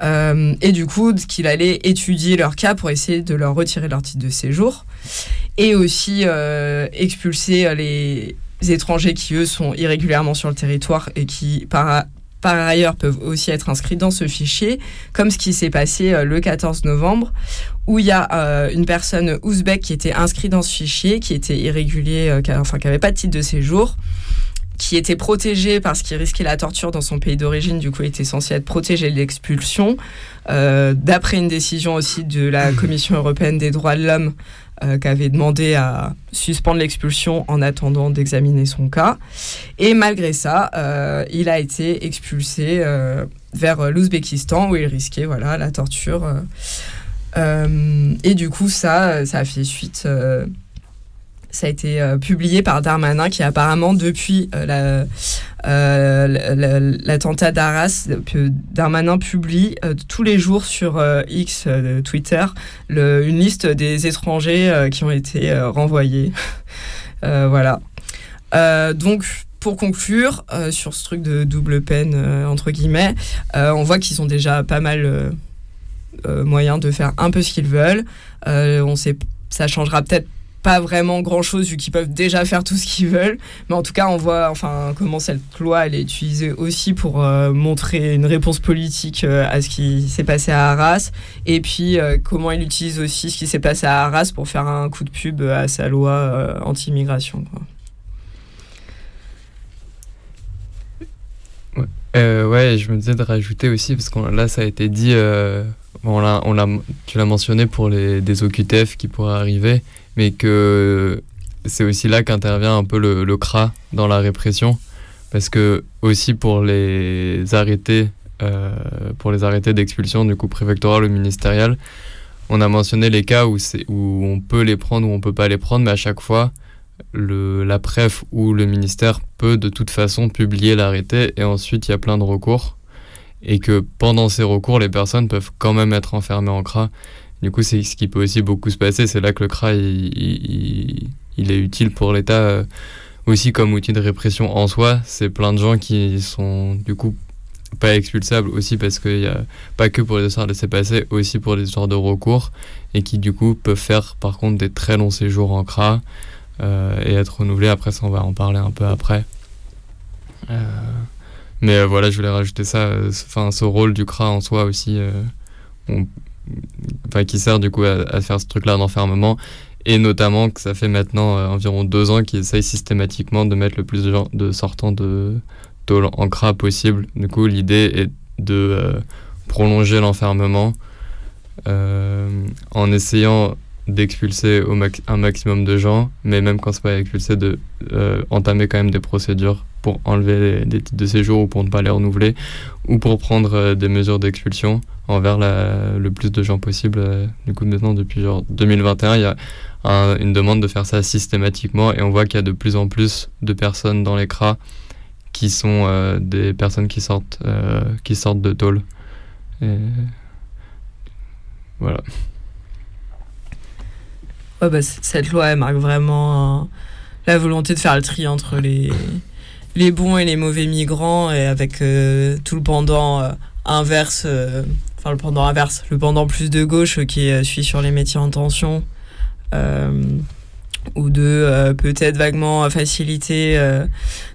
S1: Euh, et du coup, qu'il allait étudier leur cas pour essayer de leur retirer leur titre de séjour. Et aussi expulser les étrangers qui, eux, sont irrégulièrement sur le territoire et qui, par, ailleurs peuvent aussi être inscrits dans ce fichier, comme ce qui s'est passé euh, le 14 novembre, où il y a euh, une personne ouzbek qui était inscrite dans ce fichier, qui était irrégulier, euh, qui n'avait pas de titre de séjour, qui était protégé parce qu'il risquait la torture dans son pays d'origine, du coup il était censé être protégé de l'expulsion, d'après une décision aussi de la Commission européenne des droits de l'homme euh, qui avait demandé à suspendre l'expulsion en attendant d'examiner son cas. Et malgré ça, euh, il a été expulsé euh, vers l'Ouzbékistan où il risquait voilà, la torture. et du coup, ça, ça a fait suite ça a été euh, publié par Darmanin qui apparemment depuis euh, euh, l'attentat d'Arras, Darmanin publie tous les jours sur X, Twitter, une liste des étrangers qui ont été renvoyés. voilà. donc pour conclure sur ce truc de double peine entre guillemets, on voit qu'ils ont déjà pas mal moyens de faire un peu ce qu'ils veulent. on sait, ça changera peut-être pas vraiment grand chose vu qu'ils peuvent déjà faire tout ce qu'ils veulent. Mais en tout cas, on voit enfin, comment cette loi elle est utilisée aussi pour euh, montrer une réponse politique euh, à ce qui s'est passé à Arras. Et puis euh, comment il utilise aussi ce qui s'est passé à Arras pour faire un coup de pub à sa loi anti-immigration.
S3: Ouais. ouais, je me disais de rajouter aussi, parce que là, ça a été dit, on on tu l'as mentionné pour les, des OQTF qui pourraient arriver mais que c'est aussi là qu'intervient un peu le, CRA dans la répression, parce que aussi pour les arrêtés, euh, pour les arrêtés d'expulsion du coup préfectoral ou ministériel, on a mentionné les cas où, où on peut les prendre ou on peut pas les prendre, mais à chaque fois, le, la préf ou le ministère peut de toute façon publier l'arrêté et ensuite il y a plein de recours et que pendant ces recours, les personnes peuvent quand même être enfermées en CRA. Du coup, c'est ce qui peut aussi beaucoup se passer. C'est là que le CRA, il, est utile pour l'État euh, aussi comme outil de répression en soi. C'est plein de gens qui sont du coup pas expulsables aussi parce qu'il n'y a pas que pour les histoires de laisser passer, aussi pour les histoires de recours et qui du coup peuvent faire par contre des très longs séjours en CRA euh, et être renouvelés. Après, ça, on va en parler un peu après. Euh, mais voilà, je voulais rajouter ça. Enfin, ce rôle du CRA en soi aussi. Enfin, qui sert du coup à, faire ce truc-là d'enfermement. Et notamment que ça fait maintenant euh, environ deux ans qu'ils essayent systématiquement de mettre le plus de, gens, de sortants de tôle en CRA possible. Du coup, l'idée est de euh, prolonger l'enfermement euh, en essayant d'expulser un maximum de gens, mais même quand c'est pas expulsé, de entamer quand même des procédures pour enlever des titres de séjour ou pour ne pas les renouveler, ou pour prendre des mesures d'expulsion envers le plus de gens possible. Euh, du coup, maintenant, depuis genre 2021, il y a une demande de faire ça systématiquement et on voit qu'il y a de plus en plus de personnes dans les CRA qui sont euh, des personnes qui sortent, euh, qui sortent de tôle. voilà.
S1: Ouais, bah, cette loi, elle marque vraiment la volonté de faire le tri entre les, les bons et les mauvais migrants et avec tout le pendant inverse le pendant inverse, le pendant plus de gauche qui est suit sur les métiers en tension, euh, ou de euh, peut-être vaguement faciliter euh,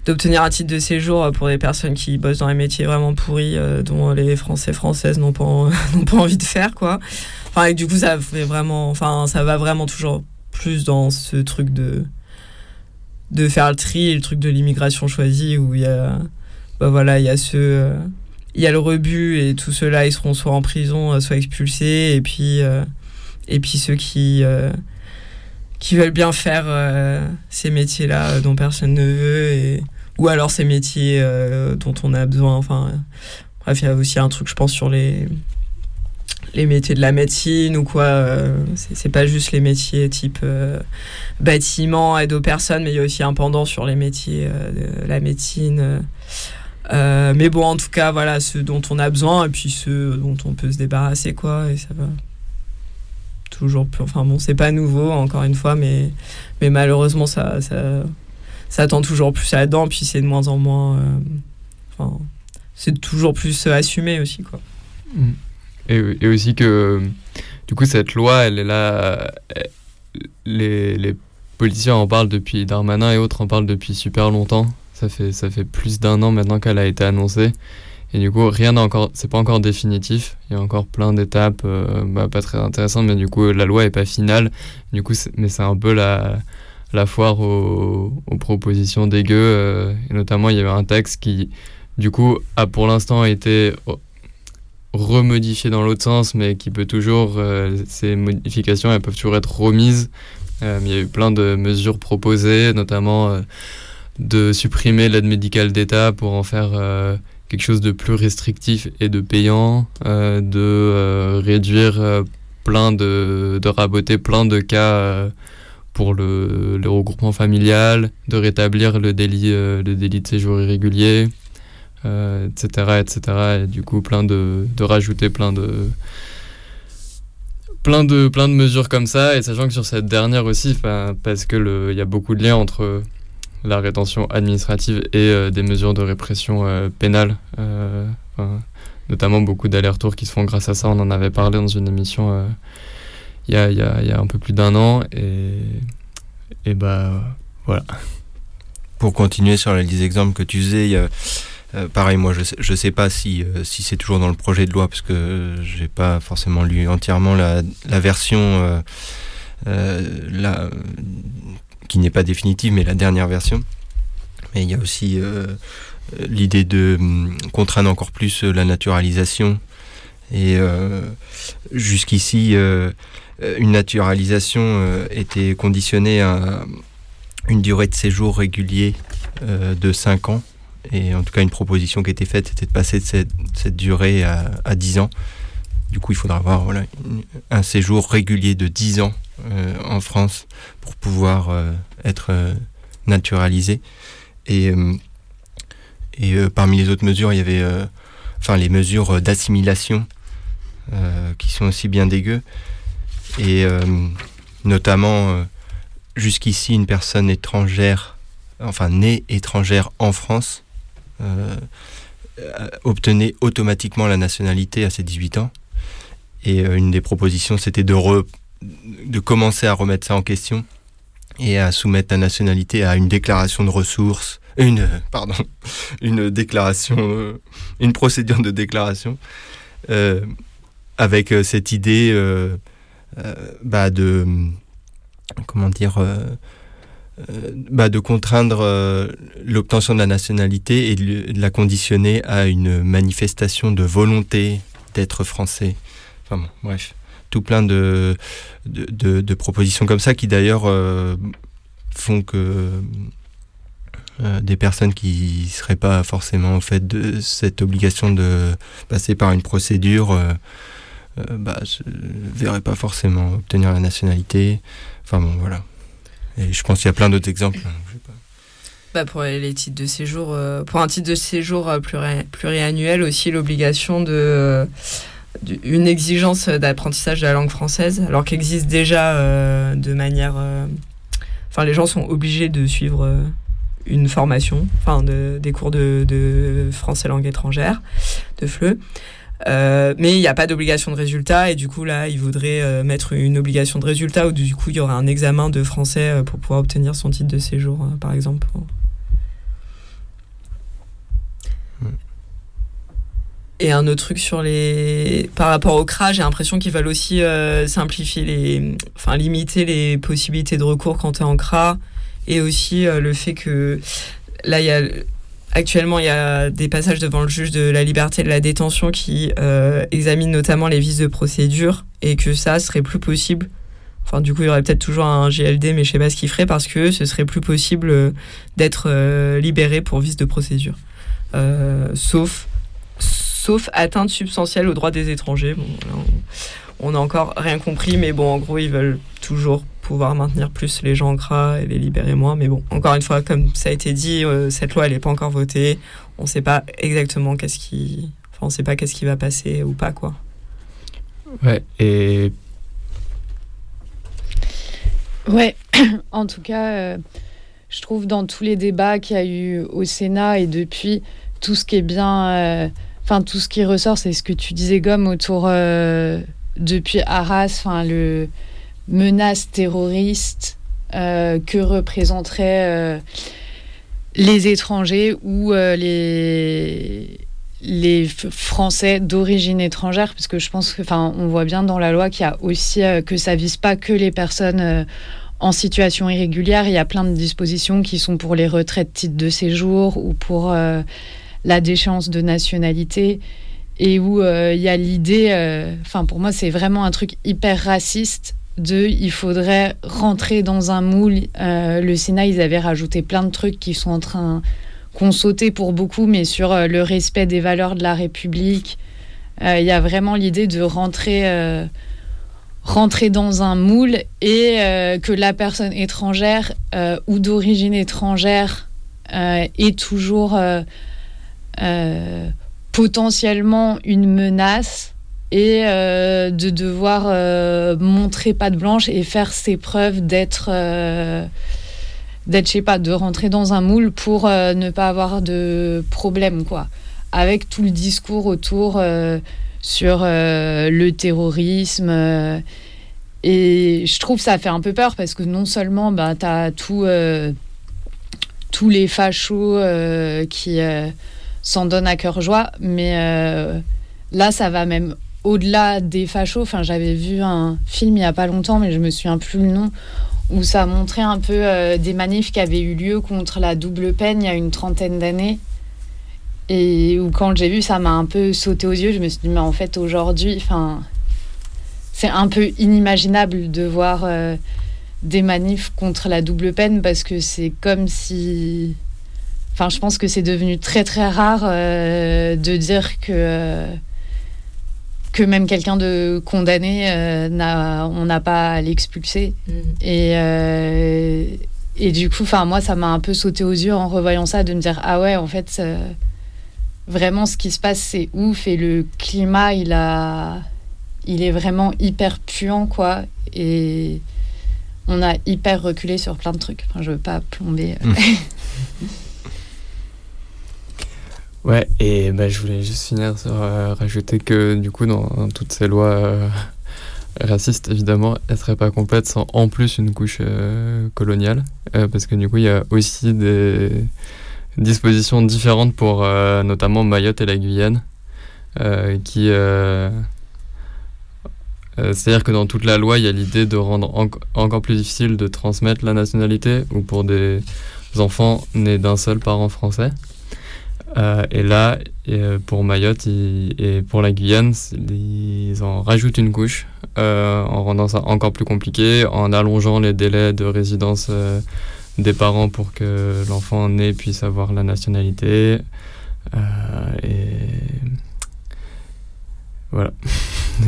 S1: d'obtenir un titre de séjour pour des personnes qui bossent dans les métiers vraiment pourris dont les Français françaises n'ont pas, pas envie de faire quoi. Enfin, du coup ça fait vraiment, enfin ça va vraiment toujours plus dans ce truc de de faire le tri, le truc de l'immigration choisie où il y a bah voilà il y a ce il y a le rebut et tous ceux-là, ils seront soit en prison, euh, soit expulsés. Et puis, euh, et puis ceux qui, euh, qui veulent bien faire ces métiers-là dont personne ne veut, et, ou alors ces métiers dont on a besoin. Enfin, bref, il y a aussi un truc, je pense, sur les, les métiers de la médecine ou quoi. C'est pas juste les métiers type bâtiment, aide aux personnes, mais il y a aussi un pendant sur les métiers de la médecine. Mais bon, en tout cas, voilà, ceux dont on a besoin et puis ceux dont on peut se débarrasser, quoi, et ça va toujours plus. Enfin bon, c'est pas nouveau, encore une fois, mais, mais malheureusement, ça, ça, ça tend toujours plus là-dedans, puis c'est de moins en moins. Enfin, c'est toujours plus assumé aussi, quoi.
S3: Mm. Et, aussi que, du coup, cette loi, elle est là. Les, les politiciens en parlent depuis, Darmanin et autres en parlent depuis super longtemps. Ça fait, ça fait plus d'un an maintenant qu'elle a été annoncée. Et du coup, rien n'est encore, c'est pas encore définitif. Il y a encore plein d'étapes, euh, bah, pas très intéressantes, mais du coup, la loi est pas finale. Du coup, mais c'est un peu la, la foire aux, aux propositions dégueu. Euh, et notamment, il y avait un texte qui, du coup, a pour l'instant été remodifié dans l'autre sens, mais qui peut toujours, euh, ces modifications, elles peuvent toujours être remises. Euh, il y a eu plein de mesures proposées, notamment euh, de supprimer l'aide médicale d'État pour en faire quelque chose de plus restrictif et de payant, de réduire plein de, de raboter plein de cas pour le, regroupement familial, de rétablir le délit, le délit de séjour irrégulier, etc., euh, etc. Et du coup, plein de, de rajouter plein de plein de plein de mesures comme ça et sachant que sur cette dernière aussi parce que il y a beaucoup de liens entre la rétention administrative et euh, des mesures de répression euh, pénale notamment beaucoup d'allers-retours qui se font grâce à ça. On en avait parlé dans une émission il y a, un peu plus d'un an et et bah voilà.
S4: Pour continuer sur les exemples que tu faisais euh, pareil, moi, je sais, je sais pas si, euh, si c'est toujours dans le projet de loi parce que j'ai pas forcément lu entièrement la, la version euh, la, qui n'est pas définitive, mais la dernière version. Mais il y a aussi l'idée de hum, contraindre encore plus la naturalisation. Et jusqu'ici, une naturalisation était conditionnée à une durée de séjour régulier de 5 ans et en tout cas, une proposition qui était faite, c'était de passer de cette, durée à, à, 10 ans. Du coup, il faudra avoir voilà, un séjour régulier de 10 ans euh, en France pour pouvoir euh, être euh, naturalisé. Et, euh, euh, parmi les autres mesures, il y avait enfin, les mesures d'assimilation qui sont aussi bien dégueu. Et notamment, jusqu'ici, une personne étrangère, enfin née étrangère en France, euh, obtenait automatiquement la nationalité à ses 18 ans. Et euh, une des propositions, c'était de, de commencer à remettre ça en question et à soumettre la nationalité à une déclaration de ressources, une, pardon, une déclaration, euh, une procédure de déclaration, euh, avec cette idée euh, bah de, comment dire, euh, bah, de contraindre euh, l'obtention de la nationalité et de, la conditionner à une manifestation de volonté d'être français. Enfin bon, bref, tout plein de, de, propositions comme ça qui d'ailleurs euh, font que des personnes qui seraient pas forcément au fait de cette obligation de passer par une procédure bah, verraient pas forcément obtenir la nationalité. Enfin bon, voilà. Et je pense qu'il y a plein d'autres exemples.
S1: Bah pour les titres de séjour, euh, pour un titre de séjour euh, pluriannuel aussi, l'obligation de, euh, une exigence d'apprentissage de la langue française, alors qu'existe déjà de manière, enfin les gens sont obligés de suivre une formation, enfin de, des cours de, français langue étrangère, de FLE. Euh, mais il n'y a pas d'obligation de résultat et du coup là il voudrait euh, mettre une obligation de résultat où du coup il y aura un examen de français euh, pour pouvoir obtenir son titre de séjour par exemple. Et un autre truc sur les par rapport au CRA, j'ai l'impression qu'ils veulent aussi simplifier les enfin limiter les possibilités de recours quand tu es en CRA et aussi le fait que là il y a Actuellement, il y a des passages devant le juge de la liberté de la détention qui euh, examinent notamment les vices de procédure et que ça serait plus possible. Enfin, du coup, il y aurait peut-être toujours un GLD, mais je sais pas ce qu'il ferait parce que ce serait plus possible euh, d'être euh, libéré pour vice de procédure. sauf sauf atteinte substantielle aux droits des étrangers. Bon, on n'a encore rien compris, mais bon, en gros, ils veulent toujours pouvoir maintenir plus les gens en gras et les libérer moins. Mais bon, encore une fois, comme ça a été dit, euh, cette loi, elle n'est pas encore votée. On ne sait pas exactement qu'est-ce qui... Enfin, on sait pas qu'est-ce qui va passer ou pas, quoi.
S3: Ouais, et...
S5: Ouais, en tout cas, euh, je trouve dans tous les débats qu'il y a eu au Sénat et depuis, tout ce qui est bien... Euh, enfin, tout ce qui ressort, c'est ce que tu disais, Gomme, autour depuis Arras, enfin le menace terroriste euh, que représenteraient euh, les étrangers ou euh, les les Français d'origine étrangère, parce que je pense que, enfin, on voit bien dans la loi qu'il y a aussi que ça vise pas que les personnes en situation irrégulière. Il y a plein de dispositions qui sont pour les retraites titres de séjour ou pour la déchéance de nationalité et où il y a l'idée, enfin pour moi c'est vraiment un truc hyper raciste de il faudrait rentrer dans un moule. Euh, le Sénat, ils avaient rajouté plein de trucs qui sont en train qu'on sautait pour beaucoup, mais sur euh, le respect des valeurs de la République. Euh, il y a vraiment l'idée de rentrer, rentrer dans un moule et que la personne étrangère ou d'origine étrangère est toujours potentiellement une menace et euh, de devoir euh, montrer patte blanche et faire ses preuves d'être euh, d'être je sais pas de rentrer dans un moule pour ne pas avoir de problème quoi. Avec tout le discours autour sur le terrorisme et je trouve ça fait un peu peur parce que non seulement bah, tu as tous les fachos qui s'en donnent à cœur joie mais là ça va même au-delà des fachos, enfin, j'avais vu un film il n'y a pas longtemps, mais je me souviens plus le nom, où ça montrait un peu euh, des manifs qui avaient eu lieu contre la double peine il y a une trentaine d'années. Et où quand j'ai vu, ça m'a un peu sauté aux yeux. Je me suis dit, mais en fait, aujourd'hui, enfin, c'est un peu inimaginable de voir euh, des manifs contre la double peine parce que c'est comme si. Enfin, je pense que c'est devenu très très rare euh, de dire que que même quelqu'un de condamné, euh, n'a, on n'a pas à l'expulser. Mm. Et, euh, et du coup, moi, ça m'a un peu sauté aux yeux en revoyant ça, de me dire, ah ouais, en fait, vraiment, ce qui se passe, c'est ouf. Et le climat, il, a, il est vraiment hyper puant, quoi. Et on a hyper reculé sur plein de trucs. Enfin, je veux pas plomber. Mm.
S3: Ouais, et bah, je voulais juste finir sur euh, rajouter que du coup, dans, toutes ces lois euh, racistes, évidemment, elles ne seraient pas complètes sans en plus une couche euh, coloniale, parce que du coup, il y a aussi des dispositions différentes pour notamment Mayotte et la Guyane, qui... C'est-à-dire que dans toute la loi, il y a l'idée de rendre encore plus difficile de transmettre la nationalité, ou pour des enfants nés d'un seul parent français. Euh, et là, euh, pour Mayotte et pour la Guyane, ils en rajoutent une couche euh, en rendant ça encore plus compliqué, en allongeant les délais de résidence des parents pour que l'enfant né puisse avoir la nationalité. et voilà.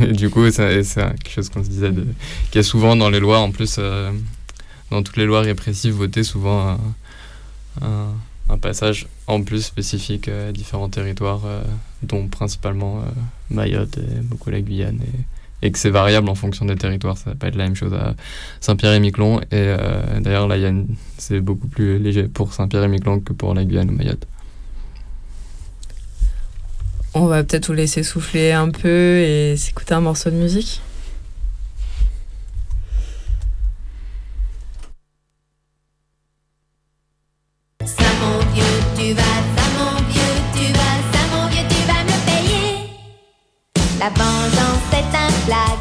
S3: du coup, c'est quelque chose qu'on se disait, de, qui est souvent dans les lois, en plus, dans toutes les lois répressives votées, souvent un un passage en plus spécifique à différents territoires, euh, dont principalement euh, Mayotte et beaucoup la Guyane, et, que c'est variable en fonction des territoires. Ça va pas être la même chose à Saint-Pierre et euh, d'ailleurs là, c'est beaucoup plus léger pour Saint-Pierre et Miquelon que pour la Guyane ou Mayotte.
S1: On va peut-être vous laisser souffler un peu et s'écouter un morceau de musique.
S6: Est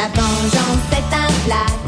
S6: La vengeance est un plat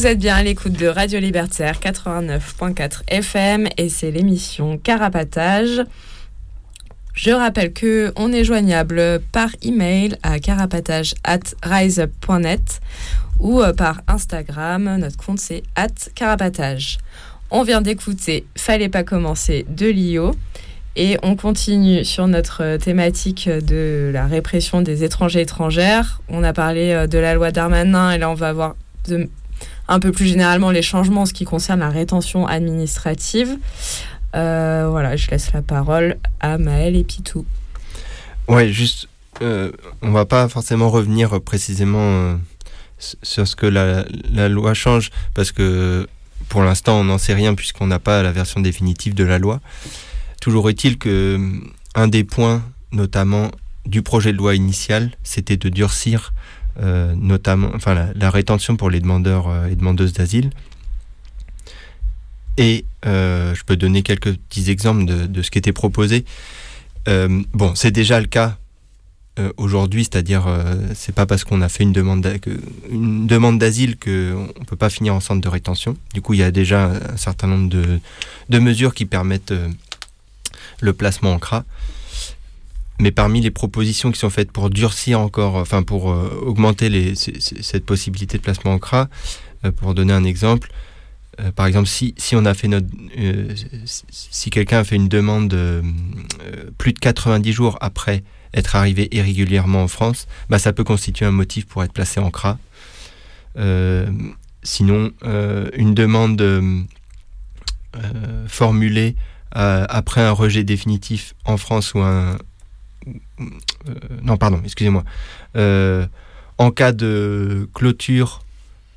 S1: Vous êtes bien à l'écoute de Radio Libertaire 89.4 FM et c'est l'émission Carapatage. Je rappelle que on est joignable par email à carapatage at riseup.net ou euh, par Instagram. Notre compte c'est at carapatage. On vient d'écouter Fallait pas commencer de Lio et on continue sur notre thématique de la répression des étrangers étrangères. On a parlé euh, de la loi Darmanin et là on va voir de- un peu plus généralement les changements en ce qui concerne la rétention administrative. Euh, voilà, je laisse la parole à Maël et Pitou.
S4: Ouais, juste, euh, on va pas forcément revenir précisément euh, sur ce que la, la loi change, parce que pour l'instant, on n'en sait rien puisqu'on n'a pas la version définitive de la loi. Toujours est-il que un des points, notamment du projet de loi initial, c'était de durcir notamment, enfin, la, rétention pour les demandeurs euh, et demandeuses d'asile. Et euh, je peux donner quelques petits exemples de, de ce qui était proposé. Euh, bon, c'est déjà le cas euh, aujourd'hui, c'est-à-dire euh, c'est pas parce qu'on a fait une demande que- d'asile qu'on ne peut pas finir en centre de rétention. Du coup, il y a déjà un, certain nombre de, de mesures qui permettent euh, le placement en CRA. Mais parmi les propositions qui sont faites pour durcir encore, enfin pour euh, augmenter cette possibilité de placement en CRA, euh, pour donner un exemple, euh, par exemple, si, si on a fait notre, euh, si, quelqu'un a fait une demande euh, euh, plus de 90 jours après être arrivé irrégulièrement en France, bah, ça peut constituer un motif pour être placé en CRA. Euh, sinon, euh, une demande euh, euh, formulée euh, après un rejet définitif en France ou un... euh, non, pardon, excusez-moi. Euh, en cas de clôture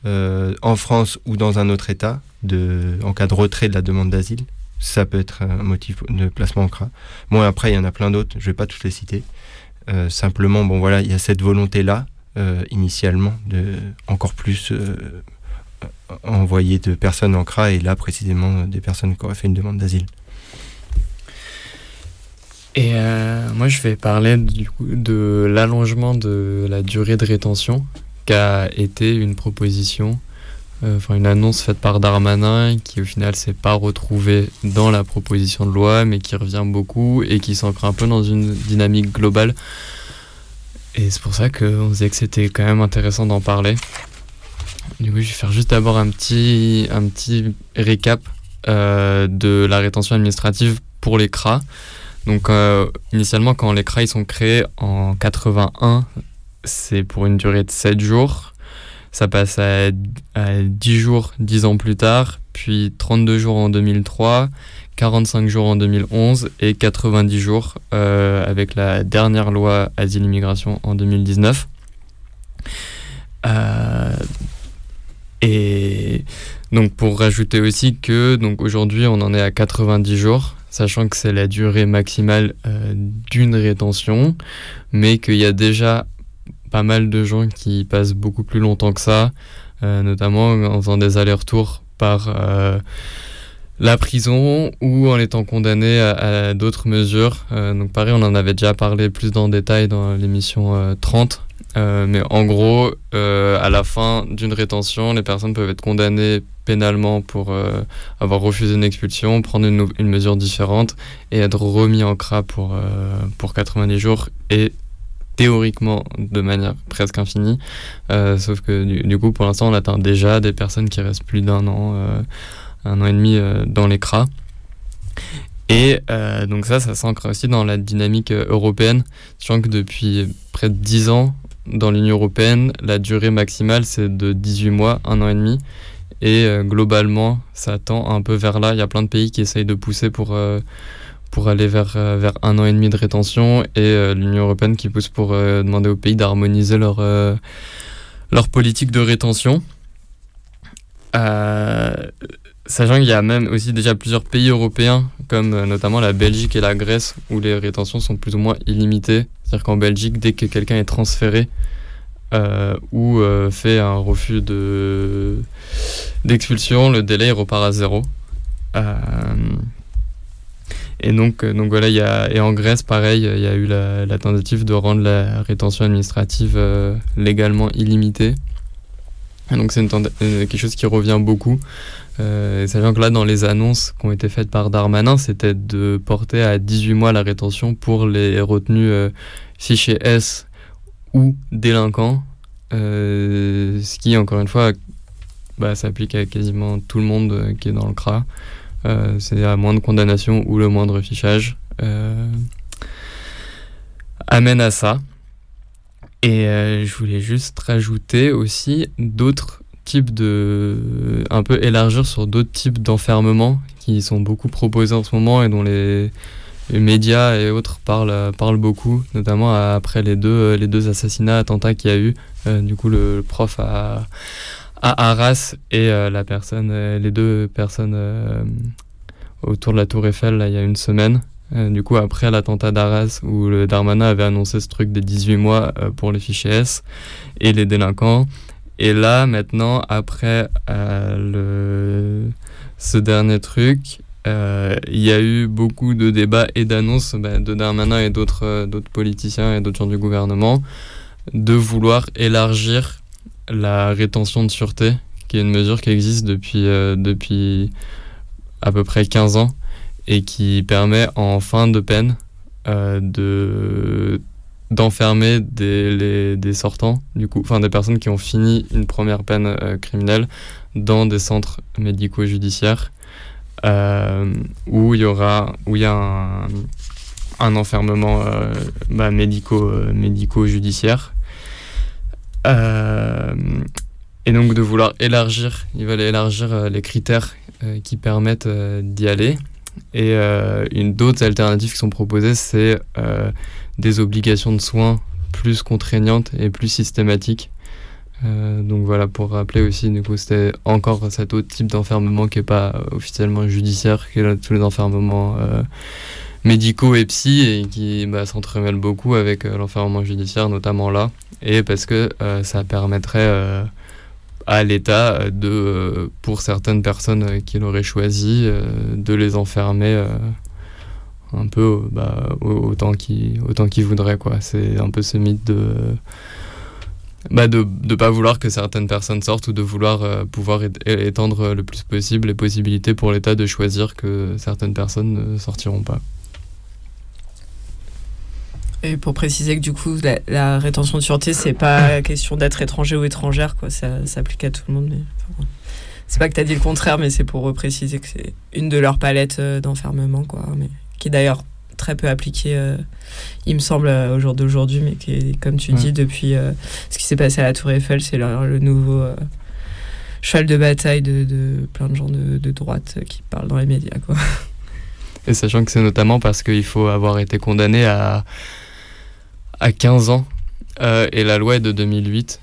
S4: euh, en France ou dans un autre État, en cas de retrait de la demande d'asile, ça peut être un motif de placement en CRA. Bon, après, il y en a plein d'autres, je vais pas tous les citer. Simplement, bon, voilà, il y a cette volonté-là, initialement, de encore plus envoyer de personnes en CRA, et là, précisément, des personnes qui auraient fait une demande d'asile.
S3: Et euh, moi, je vais parler du coup de l'allongement de la durée de rétention, qui a été une proposition, euh, enfin une annonce faite par Darmanin, qui au final s'est pas retrouvée dans la proposition de loi, mais qui revient beaucoup et qui s'ancre un peu dans une dynamique globale. Et c'est pour ça qu'on disait que c'était quand même intéressant d'en parler. Du coup, je vais faire juste d'abord un petit, un petit récap euh, de la rétention administrative pour les CRA. Donc, euh, initialement, quand les CRA sont créés en 81, c'est pour une durée de 7 jours. Ça passe à, à 10 jours 10 ans plus tard, puis 32 jours en 2003, 45 jours en 2011 et 90 jours euh, avec la dernière loi Asile-Immigration en 2019. Euh, et donc pour rajouter aussi que donc aujourd'hui on en est à 90 jours, sachant que c'est la durée maximale euh, d'une rétention, mais qu'il y a déjà pas mal de gens qui passent beaucoup plus longtemps que ça, euh, notamment en faisant des allers-retours par euh, la prison ou en étant condamné à, à d'autres mesures. Donc pareil, on en avait déjà parlé plus dans détail dans l'émission euh, 30. Euh, mais en gros, à la fin d'une rétention, les personnes peuvent être condamnées pénalement pour euh, avoir refusé une expulsion, prendre une, mesure différente et être remis en CRA pour, euh, pour 90 jours et théoriquement de manière presque infinie. Euh, sauf que du, du coup, pour l'instant, on atteint déjà des personnes qui restent plus d'un an, euh, un an et demi dans les CRA. Et donc ça, ça s'ancre aussi dans la dynamique européenne, sachant que depuis près de 10 ans, dans l'Union européenne, la durée maximale, c'est de 18 mois, un an et demi. Et euh, globalement, ça tend un peu vers là. Il y a plein de pays qui essayent de pousser pour, euh, pour aller vers, euh, vers un an et demi de rétention. Et l'Union européenne qui pousse pour demander aux pays d'harmoniser leur, leur politique de rétention. Sachant qu'il y a même aussi déjà plusieurs pays européens, comme notamment la Belgique et la Grèce, où les rétentions sont plus ou moins illimitées. C'est-à-dire qu'en Belgique, dès que quelqu'un est transféré euh, ou euh, fait un refus de d'expulsion, le délai repart à zéro. Euh, et donc, euh, donc voilà, et en Grèce, pareil, il y a eu la, tentative de rendre la rétention administrative légalement illimitée. Donc c'est quelque chose qui revient beaucoup. Euh, sachant que là, dans les annonces qui ont été faites par Darmanin, c'était de porter à 18 mois la rétention pour les retenus euh, fichés S ou délinquants. Euh, ce qui, encore une fois, bah, s'applique à quasiment tout le monde euh, qui est dans le CRA. Euh, C'est à moindre condamnation ou le moindre fichage. Amène à ça. Et je voulais juste rajouter aussi d'autres types de. un peu élargir sur d'autres types d'enfermement qui sont beaucoup proposés en ce moment et dont les, les médias et autres parlent, parlent beaucoup, notamment après les deux, les deux assassinats, attentats qu'il y a eu. Euh, du coup, le, prof à, à Arras et euh, la personne, euh, les deux personnes euh, autour de la Tour Eiffel, là, il y a une semaine. Euh, du coup, après l'attentat d'Arras, où le Darmanin avait annoncé ce truc des 18 mois euh, pour les fichiers S et les délinquants. Et là, maintenant, après euh, le... ce dernier truc, euh, il y a eu beaucoup de débats et d'annonces bah, de Darmanin et d'autres euh, d'autres politiciens et d'autres gens du gouvernement de vouloir élargir la rétention de sûreté, qui est une mesure qui existe depuis, euh, depuis à peu près 15 ans et qui permet en fin de peine euh, de d'enfermer des, des sortants, du coup, enfin des personnes qui ont fini une première peine euh, criminelle dans des centres médico-judiciaires. euh, où il y aura où il y a un, un enfermement euh, bah, médico euh, médico-judiciaire. Euh, et donc de vouloir élargir ils veulent élargir euh, les critères euh, qui permettent euh, d'y aller. Et euh, une d'autres alternatives qui sont proposées c'est euh, des obligations de soins plus contraignantes et plus systématiques euh, donc voilà, pour rappeler aussi, du coup, c'était encore cet autre type d'enfermement qui n'est pas euh, officiellement judiciaire, qui est tous les enfermements euh, médicaux et psy, et qui bah, s'entremêlent beaucoup avec euh, l'enfermement judiciaire, notamment là, et parce que ça permettrait à l'État de, pour certaines personnes qui l'auraient choisi, de les enfermer un peu bah, autant qu'ils voudraient. Quoi. C'est un peu ce mythe de bah de ne pas vouloir que certaines personnes sortent ou de vouloir euh, pouvoir étendre le plus possible les possibilités pour l'État de choisir que certaines personnes ne sortiront pas.
S1: Et pour préciser que du coup, la, rétention de sûreté, c'est pas question d'être étranger ou étrangère, quoi. Ça, s'applique à tout le monde. Mais, c'est pas que tu as dit le contraire, mais c'est pour préciser que c'est une de leurs palettes euh, d'enfermement. Mais qui d'ailleurs très peu appliquée, euh, il me semble, au jour d'aujourd'hui, mais qui est, comme tu dis, depuis euh, ce qui s'est passé à la Tour Eiffel, c'est le, nouveau cheval de bataille de, plein de gens de, de, droite qui parlent dans les médias, quoi.
S3: Et sachant que c'est notamment parce qu'il faut avoir été condamné à à 15 ans euh, et la loi est de 2008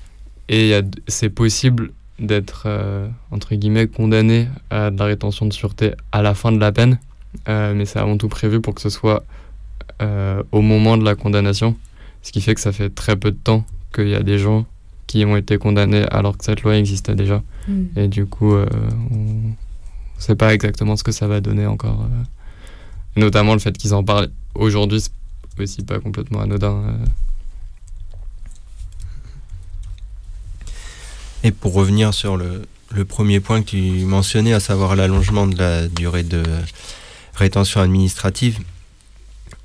S3: et c'est possible d'être euh, entre guillemets condamné à de la rétention de sûreté à la fin de la peine, euh, mais c'est avant tout prévu pour que ce soit au moment de la condamnation, ce qui fait que ça fait très peu de temps qu'il y a des gens qui ont été condamnés alors que cette loi existait déjà. Mm. Et du coup, on ne sait pas exactement ce que ça va donner encore. notamment le fait qu'ils en parlent aujourd'hui, aussi pas complètement anodin. Euh.
S4: Et pour revenir sur le, le, premier point que tu mentionnais, à savoir l'allongement de la durée de rétention administrative,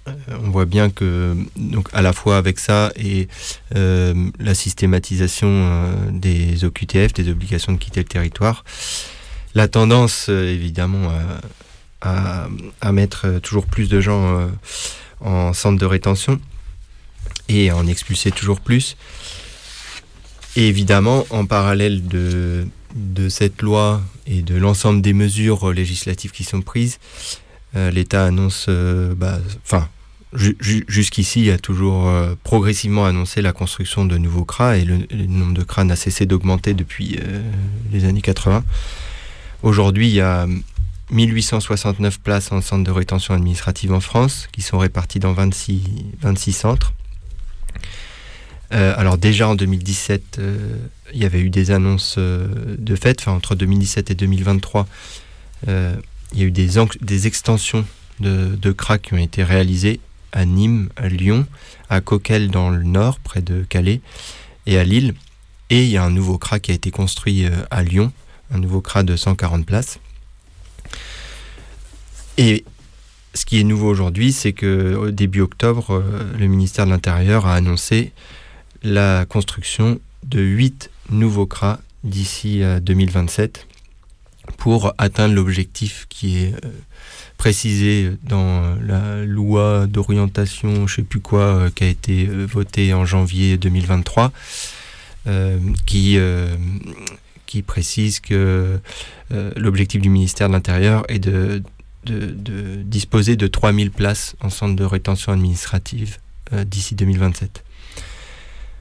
S4: euh, on voit bien que, donc à la fois avec ça et euh, la systématisation des OQTF, des obligations de quitter le territoire, la tendance évidemment à, à, mettre toujours plus de gens en centre de rétention et en expulser toujours plus. Et évidemment, en parallèle de, cette loi et de l'ensemble des mesures législatives qui sont prises, euh, l'État annonce, euh, bah, enfin, jusqu'ici, a toujours euh, progressivement annoncé la construction de nouveaux CRA et le, nombre de CRA n'a cessé d'augmenter depuis les années 80. Aujourd'hui, il y a 1869 places en centre de rétention administrative en France, qui sont réparties dans 26, 26 centres. Euh, alors déjà en 2017, euh, il y avait eu des annonces euh, de fait. Enfin, entre 2017 et 2023, il y a eu des, extensions de, de qui ont été réalisées à Nîmes, à Lyon, à Coquel dans le nord, près de Calais, et à Lille. Et il y a un nouveau CRA qui a été construit à Lyon, un nouveau CRA de 140 places. Et ce qui est nouveau aujourd'hui, c'est que début octobre, euh, le ministère de l'Intérieur a annoncé la construction de 8 nouveaux CRA d'ici 2027 pour atteindre l'objectif qui est euh, précisé dans la loi d'orientation, je ne sais plus quoi, euh, qui a été votée en janvier 2023, qui, précise que l'objectif du ministère de l'Intérieur est de de, disposer de 3000 places en centre de rétention administrative euh, d'ici 2027.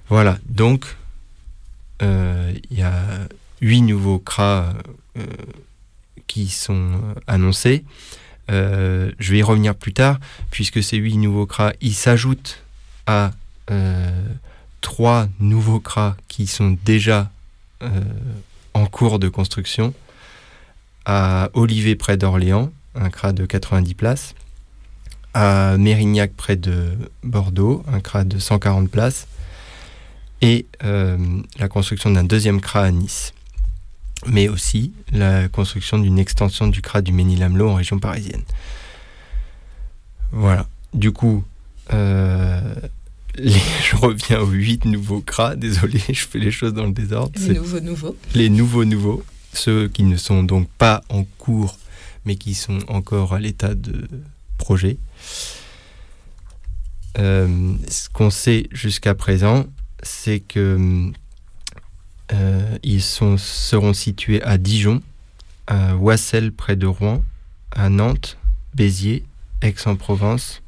S4: Voilà, donc euh, il y a 8 nouveaux CRA euh, qui sont annoncés. je vais y revenir plus tard, puisque ces 8 nouveaux CRA, ils s'ajoutent à 3 nouveaux CRA qui sont déjà en cours de construction à Olivet près d'Orléans, un CRA de 90 places. À Mérignac, près de Bordeaux, un CRA de 140 places. Et euh, la construction d'un deuxième CRA à Nice. Mais aussi la construction d'une extension du CRA du Ménil-Amelot en région parisienne. Voilà. Du coup, euh, je reviens aux huit nouveaux CRA. Désolé, je fais les choses dans le désordre.
S1: Les nouveaux nouveaux.
S4: Les nouveaux nouveaux. Ceux qui ne sont donc pas en cours mais qui sont encore à l'état de projet. Euh, ce qu'on sait jusqu'à présent, c'est que ils sont, seront situés à Dijon, à Wassel près de Rouen, à Nantes, Béziers, Aix-en-Provence,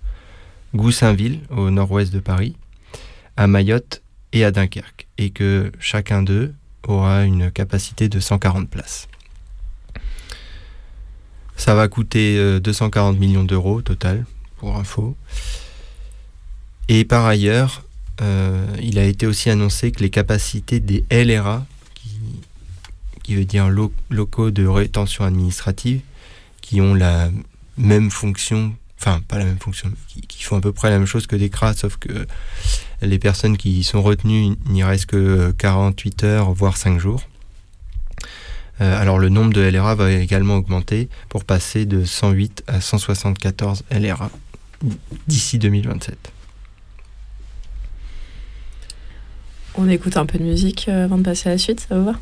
S4: Goussainville au nord-ouest de Paris, à Mayotte et à Dunkerque, et que chacun d'eux aura une capacité de 140 places. Ça va coûter 240 euh, millions d'euros au total, pour info. Et par ailleurs, euh, euh, il a été aussi annoncé que les capacités des LRA, qui, veut dire locaux de rétention administrative, qui ont la même fonction enfin pas la même fonction, qui, qui, font à peu près la même chose que des CRA, sauf que les personnes qui sont retenues n'y restent que euh, 48 heures, voire 5 jours. Euh, alors le nombre de LRA va également augmenter pour passer de 108 à 174 LRA d'ici 2027.
S7: On écoute un peu de musique euh, avant de passer à la suite, ça vous va?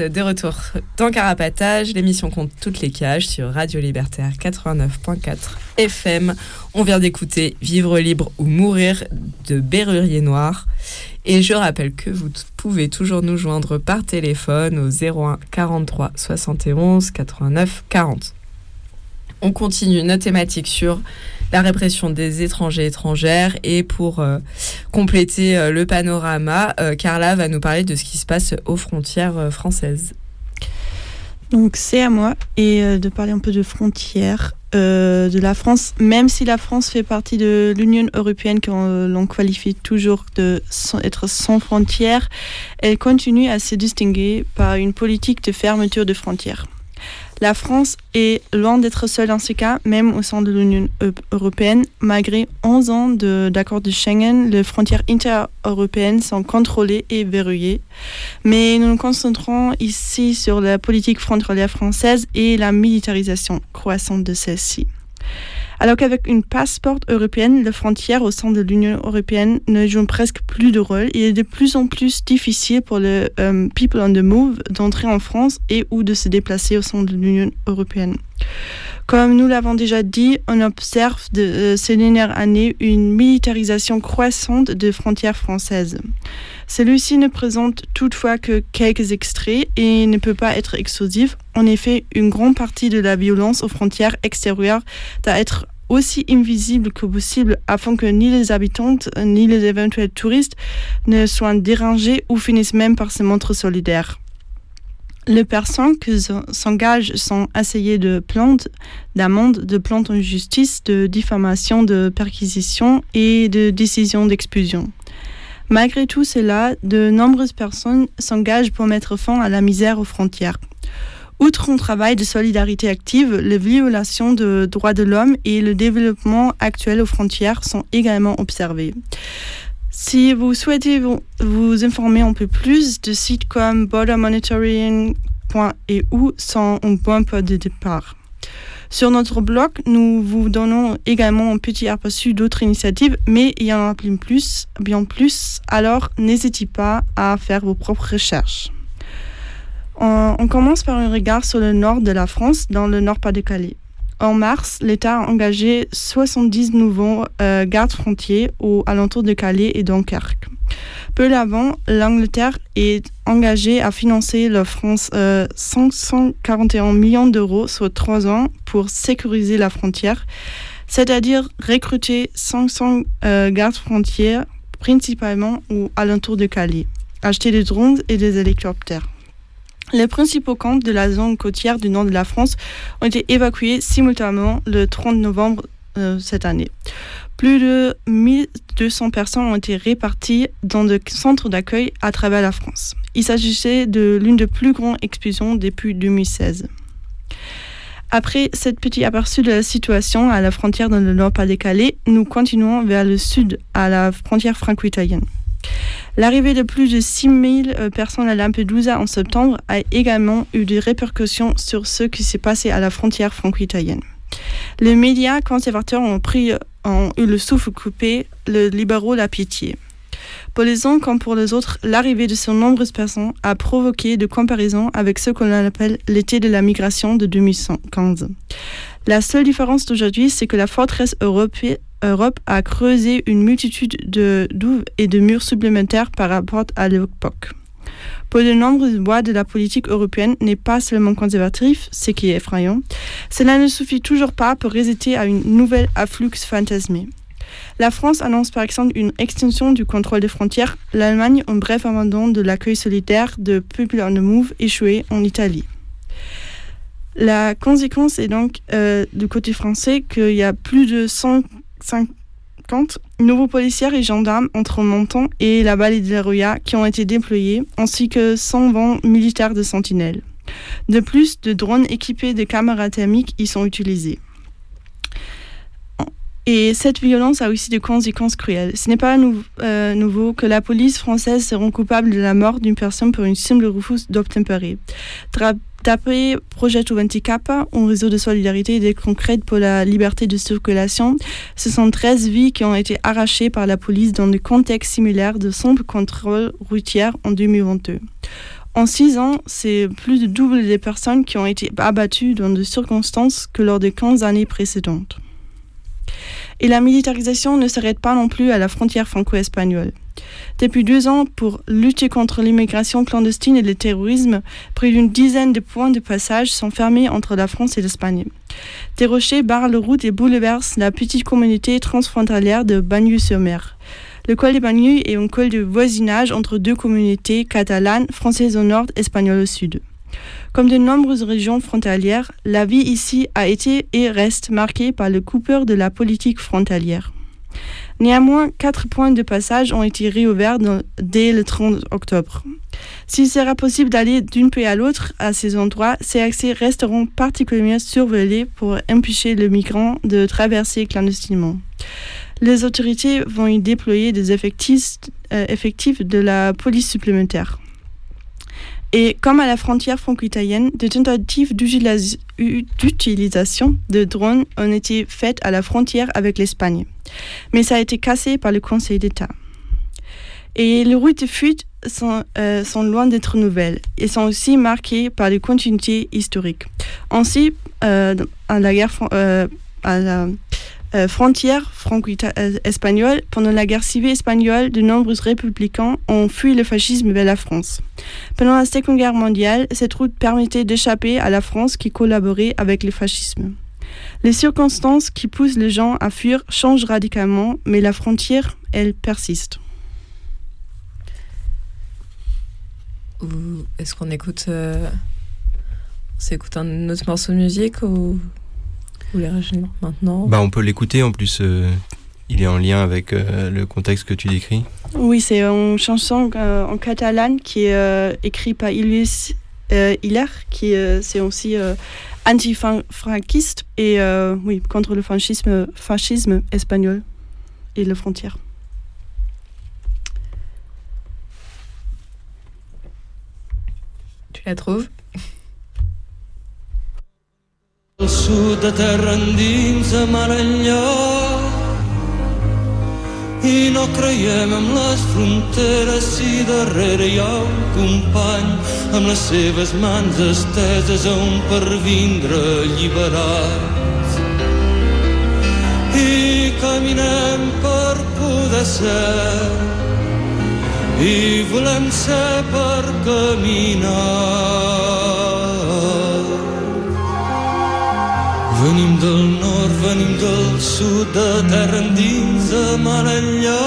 S8: De
S1: retour dans Carapatage, l'émission compte toutes les cages sur Radio Libertaire 89.4 FM. On vient d'écouter Vivre libre ou mourir de Berrurier Noir. Et je rappelle que vous pouvez toujours nous joindre par téléphone au 01 43 71 89 40. On continue notre thématique sur la répression des étrangers étrangères. Et pour euh, compléter euh, le panorama, euh, Carla va nous parler de ce qui se passe aux frontières françaises.
S2: Donc c'est à moi de parler un peu de frontières de la France, même si la France fait partie de l'Union européenne qu'on qualifie toujours de être sans frontières, elle continue à se distinguer par une politique de fermeture de frontières. La France est loin d'être seule dans ce cas, même au sein de l'Union européenne. Malgré 11 ans d'accord de, Schengen, les frontières inter-européennes sont contrôlées et verrouillées. Mais nous nous concentrons ici sur la politique frontalière française et la militarisation croissante de celle-ci. Alors qu'avec une passeport européenne, les frontières au sein de l'Union européenne ne jouent presque plus de rôle. Il est de plus en plus difficile pour les euh, people on the move d'entrer en France et ou de se déplacer au sein de l'Union européenne. Comme nous l'avons déjà dit, on observe de, euh, ces dernières années une militarisation croissante des frontières françaises. Celui-ci ne présente toutefois que quelques extraits et ne peut pas être exclusif. En effet, une grande partie de la violence aux frontières extérieures doit être aussi invisible que possible afin que ni les habitantes ni les éventuels touristes ne soient dérangés ou finissent même par se montrer solidaires. Les personnes qui s'engagent sont essayées de plantes, d'amendes, de plantes en justice, de diffamation, de perquisition et de décision d'expulsion. Malgré tout cela, de nombreuses personnes s'engagent pour mettre fin à la misère aux frontières. Outre un travail de solidarité active, les violations de droits de l'homme et le développement actuel aux frontières sont également observés. Si vous souhaitez vous, informer un peu plus, de sites comme bordermonitoring.eu sont un bon point de départ. Sur notre blog, nous vous donnons également un petit aperçu d'autres initiatives, mais il y en a bien plus, bien plus alors n'hésitez pas à faire vos propres recherches. On, commence par un regard sur le nord de la France, dans le Nord-Pas-de-Calais. En mars, l'État a engagé 70 nouveaux euh, gardes frontières aux alentours de Calais et Dunkerque. Peu avant, l'Angleterre est engagée à financer la France 541 euh, millions d'euros sur trois ans pour sécuriser la frontière, c'est-à-dire recruter 500 euh, gardes frontières principalement aux alentours de Calais, acheter des drones et des hélicoptères. Les principaux camps de la zone côtière du nord de la France ont été évacués simultanément le 30 novembre euh, cette année. Plus de 1200 personnes ont été réparties dans des centres d'accueil à travers la France. Il s'agissait de l'une des plus grandes expulsions depuis 2016. Après cette petit aperçu de la situation à la frontière dans le Nord-Pas-de-Calais, nous continuons vers le sud, à la frontière franco-italienne. L'arrivée de plus de 6000 euh, personnes à Lampedusa en septembre a également eu des répercussions sur ce qui s'est passé à la frontière franco-italienne. Les médias conservateurs ont, pris, ont eu le souffle coupé, le libéraux la pitié. Pour les uns comme pour les autres, l'arrivée de ces nombreuses personnes a provoqué de comparaisons avec ce qu'on appelle l'été de la migration de 2015. La seule différence d'aujourd'hui, c'est que la forteresse Europe, Europe a creusé une multitude de douves et de murs supplémentaires par rapport à l'époque. Pour de nombreuses voix de la politique européenne n'est pas seulement conservatif, ce qui est effrayant. Cela ne suffit toujours pas pour résister à une nouvelle afflux fantasmée. La France annonce par exemple une extension du contrôle des frontières, l'Allemagne un bref abandon de l'accueil solitaire de People on the Move échoué en Italie. La conséquence est donc euh, du côté français qu'il y a plus de 150 nouveaux policiers et gendarmes entre Montant et la vallée de la Roya qui ont été déployés, ainsi que 120 militaires de sentinelle. De plus, de drones équipés de caméras thermiques y sont utilisés. Et cette violence a aussi des conséquences cruelles. Ce n'est pas euh, nouveau que la police française se rend coupable de la mort d'une personne pour une simple refus d'obtempérer. D'après Projet 24 un réseau de solidarité et d'aide concrète pour la liberté de circulation, ce sont 13 vies qui ont été arrachées par la police dans des contextes similaires de simple contrôle routier en 2022. En six ans, c'est plus de double des personnes qui ont été abattues dans des circonstances que lors des 15 années précédentes. Et la militarisation ne s'arrête pas non plus à la frontière franco-espagnole. Depuis deux ans, pour lutter contre l'immigration clandestine et le terrorisme, près d'une dizaine de points de passage sont fermés entre la France et l'Espagne. Des rochers barrent la route et bouleversent la petite communauté transfrontalière de Bagneux-sur-Mer. Le col des Bagneux est un col de voisinage entre deux communautés catalanes, françaises au nord, espagnoles au sud. Comme de nombreuses régions frontalières, la vie ici a été et reste marquée par le coupeur de la politique frontalière. Néanmoins, quatre points de passage ont été réouverts dès le 30 octobre. S'il sera possible d'aller d'une pays à l'autre à ces endroits, ces accès resteront particulièrement surveillés pour empêcher le migrant de traverser clandestinement. Les autorités vont y déployer des effectifs, euh, de la police supplémentaire. Et comme à la frontière franco-italienne, des tentatives d'utilisation de drones ont été faites à la frontière avec l'Espagne. Mais ça a été cassé par le Conseil d'État. Et les routes de fuite sont, euh, sont loin d'être nouvelles et sont aussi marquées par les continuités historiques. Ainsi, euh, à la guerre euh, à la euh, frontière franco-espagnole, pendant la guerre civile espagnole, de nombreux républicains ont fui le fascisme vers la France. Pendant la Seconde Guerre mondiale, cette route permettait d'échapper à la France qui collaborait avec le fascisme. Les circonstances qui poussent les gens à fuir changent radicalement, mais la frontière, elle, persiste.
S1: Est-ce qu'on écoute, euh, on s'écoute un autre morceau de musique ou, ou les régions maintenant
S4: Bah, on peut l'écouter en plus. euh, il est en lien avec euh, le contexte que tu décris.
S2: Oui, c'est une chanson euh, en catalane qui est euh, écrite par Iluis euh, Hilaire, qui euh, c'est aussi euh, anti-franquiste et euh, oui, contre le fascisme, fascisme espagnol et les frontières.
S1: Tu la trouves?
S9: Al sud de terra endins a mar enllà i no creiem en les fronteres si darrere hi ha un company amb les seves mans esteses a on per vindre alliberats i caminem per poder ser i volem ser per caminar Venim del nord, venim del sud, de terra endins, de mar enllà.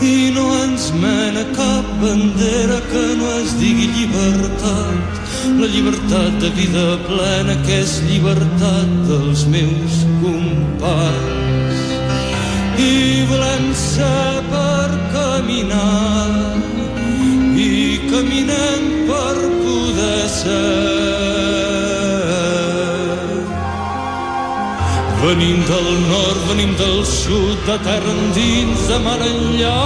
S9: I no ens mena cap bandera que no es digui llibertat. La llibertat de vida plena que és llibertat dels meus companys. I volem ser per caminar i caminem per poder ser. Venim del nord, venim del sud, de terra endins, de mar enllà.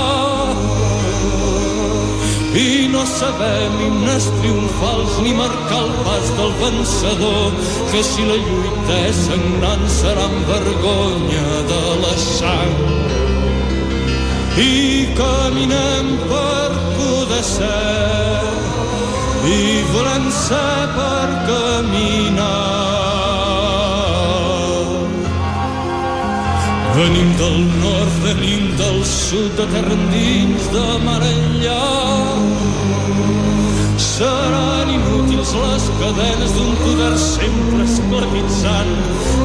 S9: I no sabem himnes triomfals ni marcar el pas del vencedor, que si la lluita és sagnant serà amb vergonya de la sang. I caminem per poder ser, i volem ser per caminar. Venim del nord, venim del sud, de terra endins, de mar enllà. Seran inútils les cadenes d'un poder sempre esclavitzant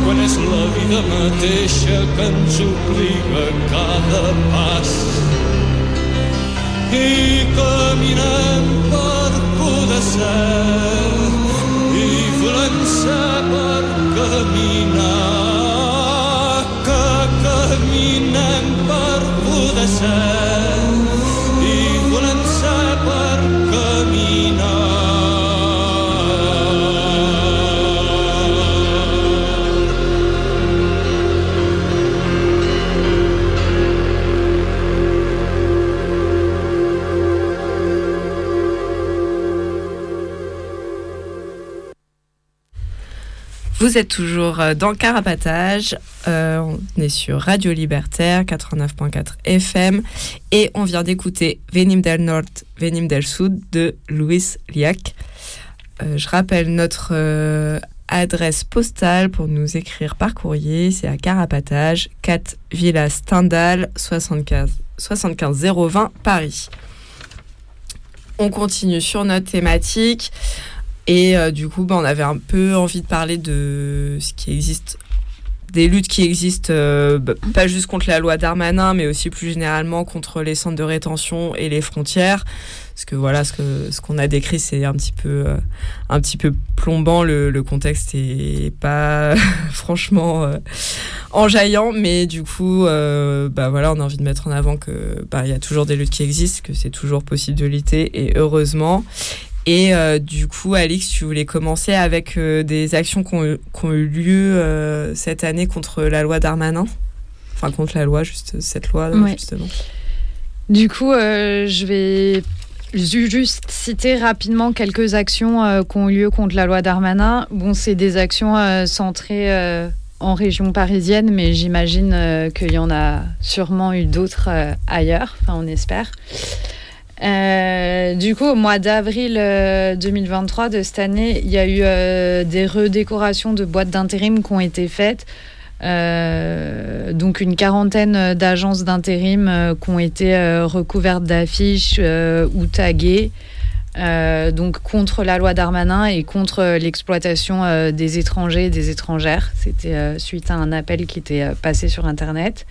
S9: quan és la vida mateixa que ens obliga cada pas. I caminem per poder ser i volem ser per caminar
S1: Vous êtes toujours euh, dans Carapatage. Euh, on est sur Radio Libertaire 89.4 FM et on vient d'écouter Venim del Nord, Venim del Sud de Luis Liac. Euh, je rappelle notre euh, adresse postale pour nous écrire par courrier. C'est à Carapatage, 4 Villa Stendhal, 75, 75 020 Paris. On continue sur notre thématique. Et du coup, bah, on avait un peu envie de parler de ce qui existe, des luttes qui existent, euh, bah, pas juste contre la loi Darmanin, mais aussi plus généralement contre les centres de rétention et les frontières. Parce que voilà, ce que ce qu'on a décrit, c'est un petit peu, euh, un petit peu plombant. Le, contexte est pas franchement euh, enjaillant, mais du coup, bah voilà, on a envie de mettre en avant que bah il y a toujours des luttes qui existent, que c'est toujours possible de lutter, et heureusement. Et euh, du coup, Alix, tu voulais commencer avec euh, des actions qui ont, eu- qui ont eu lieu euh, cette année contre la loi Darmanin? Enfin, contre la loi, juste cette loi,
S5: Ouais.
S1: justement.
S5: Du coup, je vais ju- juste citer rapidement quelques actions euh, qui ont eu lieu contre la loi Darmanin. Bon, c'est des actions euh, centrées euh, en région parisienne, mais j'imagine qu'il y en a sûrement eu d'autres ailleurs, enfin on espère. Euh, du coup, au mois d'avril euh, 2023 de cette année, il y a eu euh, des redécorations de boîtes d'intérim qui ont été faites. Euh, donc une quarantaine d'agences d'intérim euh, qui ont été euh, recouvertes d'affiches euh, ou taguées. euh, donc contre la loi Darmanin et contre euh, l'exploitation euh, des étrangers et des étrangères. C'était euh, suite à un appel qui était euh, passé sur Internet.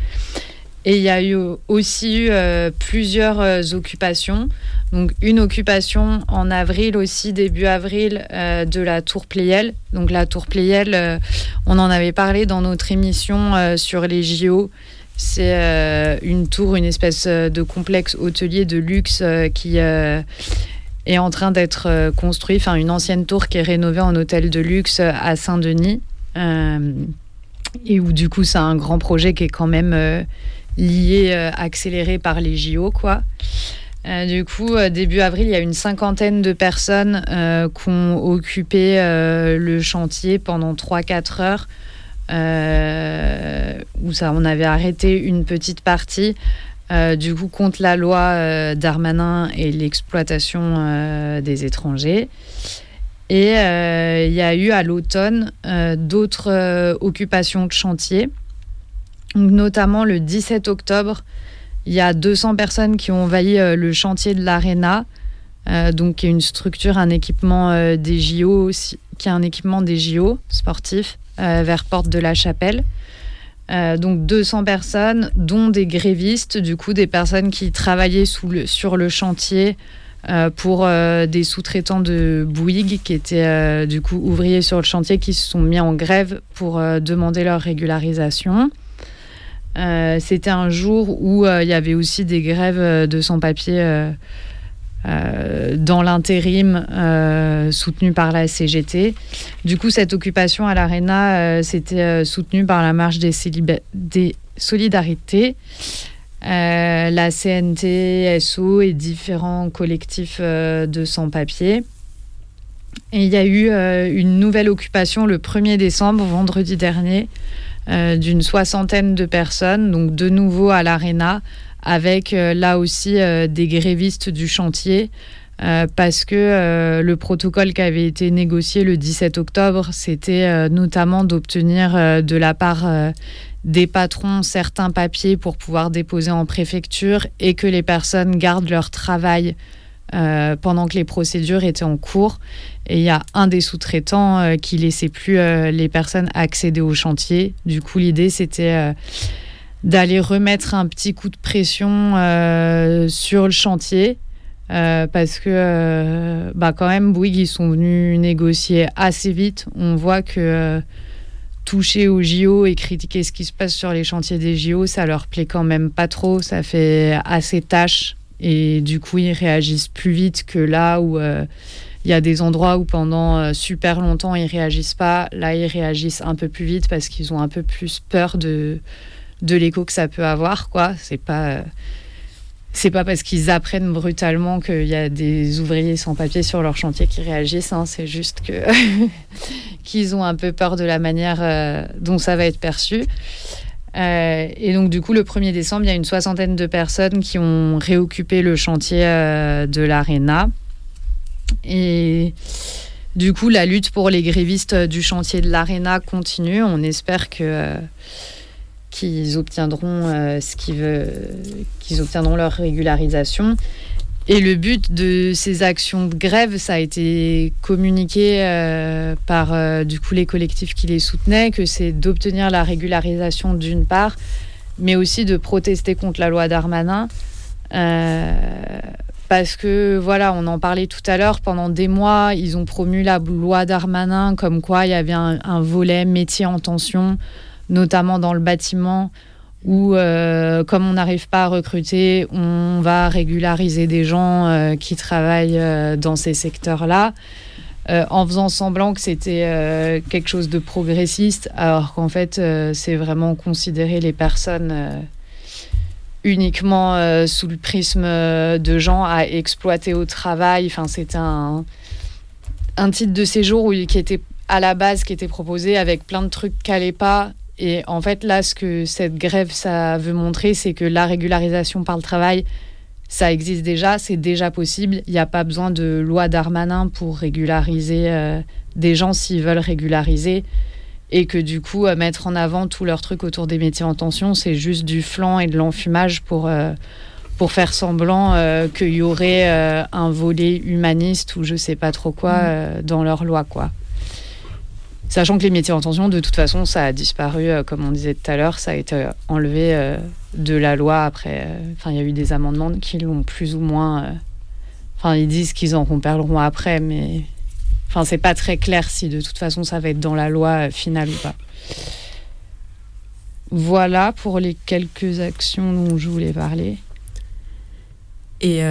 S5: Et il y a eu aussi eu plusieurs euh, occupations. Donc une occupation en avril aussi, début avril, euh, de la Tour Pléiel. Donc la Tour Pléiel, euh, on en avait parlé dans notre émission sur les JO. C'est une tour, une espèce de complexe hôtelier de luxe qui est en train d'être construit. Enfin, une ancienne tour qui est rénovée en hôtel de luxe à Saint-Denis. Et où du coup, c'est un grand projet qui est quand même lié, euh, accéléré par les JO, quoi. Euh, du coup, euh, début avril, il y a une cinquantaine de personnes qui ont occupé le chantier pendant 3-4 heures. où ça, on avait arrêté une petite partie, du coup, contre la loi Darmanin et l'exploitation des étrangers. Et il y a eu à l'automne d'autres occupations de chantier. Notamment le 17 octobre, il y a 200 personnes qui ont envahi euh, le chantier de l'Arena, euh, donc qui est une structure, un équipement euh, des JO, qui est un équipement des JO sportifs vers Porte de la Chapelle. Donc 200 personnes, dont des grévistes, du coup des personnes qui travaillaient sur le chantier pour des sous-traitants de Bouygues qui étaient du coup ouvriers sur le chantier qui se sont mis en grève pour demander leur régularisation. Euh, C'était un jour où euh, il y avait aussi des grèves euh, de sans-papiers dans l'intérim soutenues par la CGT. Du coup, cette occupation à l'ARENA, c'était soutenu par la marche des, solidarités, la CNT, SO et différents collectifs de sans-papiers. Et il y a eu une nouvelle occupation le 1er décembre, vendredi dernier, d'une soixantaine de personnes, donc de nouveau à l'ARENA, avec euh, là aussi euh, des grévistes du chantier. euh, parce que euh, le protocole qui avait été négocié le 17 octobre, c'était euh, notamment d'obtenir euh, de la part euh, des patrons certains papiers pour pouvoir déposer en préfecture et que les personnes gardent leur travail euh, pendant que les procédures étaient en cours. Et il y a un des sous-traitants euh, qui laissait plus euh, les personnes accéder au chantier. Du coup, l'idée, c'était euh, d'aller remettre un petit coup de pression sur le chantier. parce que, bah, quand même, Bouygues, ils sont venus négocier assez vite. On voit que toucher aux JO et critiquer ce qui se passe sur les chantiers des JO, ça leur plaît quand même pas trop. Ça fait assez tâche. Et du coup, ils réagissent plus vite que là où euh, il y a des endroits où pendant euh, super longtemps, ils réagissent pas. Là, ils réagissent un peu plus vite parce qu'ils ont un peu plus peur de, de l'écho que ça peut avoir. quoi. C'est pas. euh, c'est pas parce qu'ils apprennent brutalement qu'il y a des ouvriers sans papier sur leur chantier qui réagissent, hein, c'est juste qu'ils ont un peu peur de la manière dont ça va être perçu. Euh, et donc, du coup, le 1er décembre, il y a une soixantaine de personnes qui ont réoccupé le chantier euh, de l'ARENA. Et du coup, la lutte pour les grévistes du chantier de l'ARENA continue. On espère que. euh, qu'ils obtiendront euh, ce qu'ils qu'ils obtiendront leur régularisation. Et le but de ces actions de grève, ça a été communiqué euh, par euh, du coup les collectifs qui les soutenaient, que c'est d'obtenir la régularisation d'une part, mais aussi de protester contre la loi Darmanin. Euh, parce que voilà, on en parlait tout à l'heure, pendant des mois, ils ont promu la loi Darmanin comme quoi il y avait un, un volet métier en tension, notamment dans le bâtiment, où euh, comme on n'arrive pas à recruter, on va régulariser des gens euh, qui travaillent euh, dans ces secteurs-là. en faisant semblant que c'était quelque chose de progressiste, alors qu'en fait, c'est vraiment considérer les personnes uniquement sous le prisme de gens à exploiter au travail. Enfin, c'était un, un titre de séjour qui était à la base qui était proposé avec plein de trucs qui n'allaient pas. Et en fait, là, ce que cette grève, ça veut montrer, c'est que la régularisation par le travail, ça existe déjà, c'est déjà possible. Il n'y a pas besoin de loi Darmanin pour régulariser euh, des gens s'ils veulent régulariser. Et que du coup, euh, mettre en avant tous leurs trucs autour des métiers en tension, c'est juste du flan et de l'enfumage pour, euh, pour faire semblant qu'il y aurait un volet humaniste ou je sais pas trop quoi euh, dans leur loi, quoi. Sachant que les métiers en tension, de toute façon, ça a disparu, euh, comme on disait tout à l'heure, ça a été euh, enlevé euh, de la loi après. Enfin, il y a eu des amendements qui l'ont plus ou moins. Enfin, ils disent qu'ils en reparleront après, mais. Enfin, c'est pas très clair si de toute façon ça va être dans la loi finale ou pas. Voilà pour les quelques actions dont je voulais parler.
S1: Et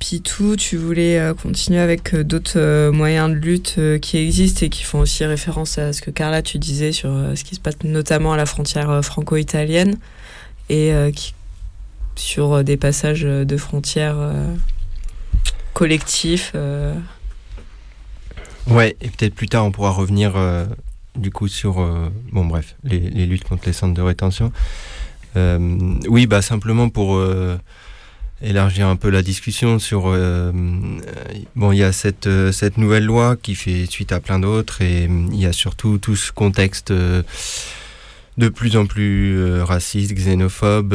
S1: Pitou, tu voulais euh, continuer avec euh, d'autres euh, moyens de lutte qui existent et qui font aussi référence à ce que Carla, tu disais sur ce qui se passe notamment à la frontière franco-italienne et qui, sur des passages de frontières collectifs.
S4: Ouais, et peut-être plus tard on pourra revenir du coup sur bon bref les, luttes contre les centres de rétention. Oui, bah simplement pour élargir un peu la discussion sur euh, euh, bon il y a cette euh, cette nouvelle loi qui fait suite à plein d'autres et euh, il y a surtout tout ce contexte euh, de plus en plus euh, raciste, xénophobe.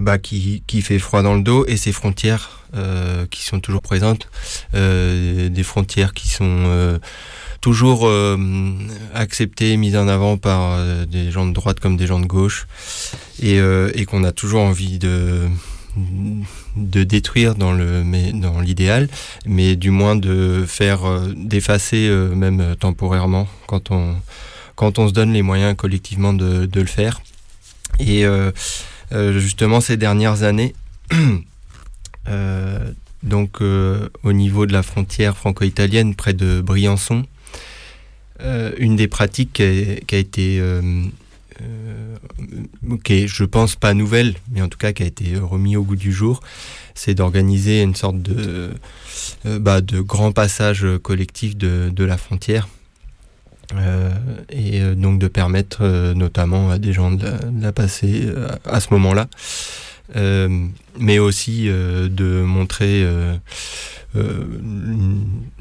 S4: bah, qui, qui fait froid dans le dos et ces frontières qui sont toujours présentes, des frontières qui sont toujours euh, acceptées, mises en avant par euh, des gens de droite comme des gens de gauche. Et, euh, et qu'on a toujours envie de de détruire dans le mais dans l'idéal mais du moins de faire euh, d'effacer euh, même euh, temporairement quand on quand on se donne les moyens collectivement de, de le faire. Et justement ces dernières années, donc euh, au niveau de la frontière franco-italienne, près de Briançon, euh, une des pratiques qui a, été, euh, euh, qui est, je pense, pas nouvelle, mais en tout cas qui a été remis au goût du jour, c'est d'organiser une sorte de, bah, de grand passage collectif de, la frontière. Et donc de permettre notamment à des gens de la, passer à ce moment-là, mais aussi euh, de montrer euh, euh,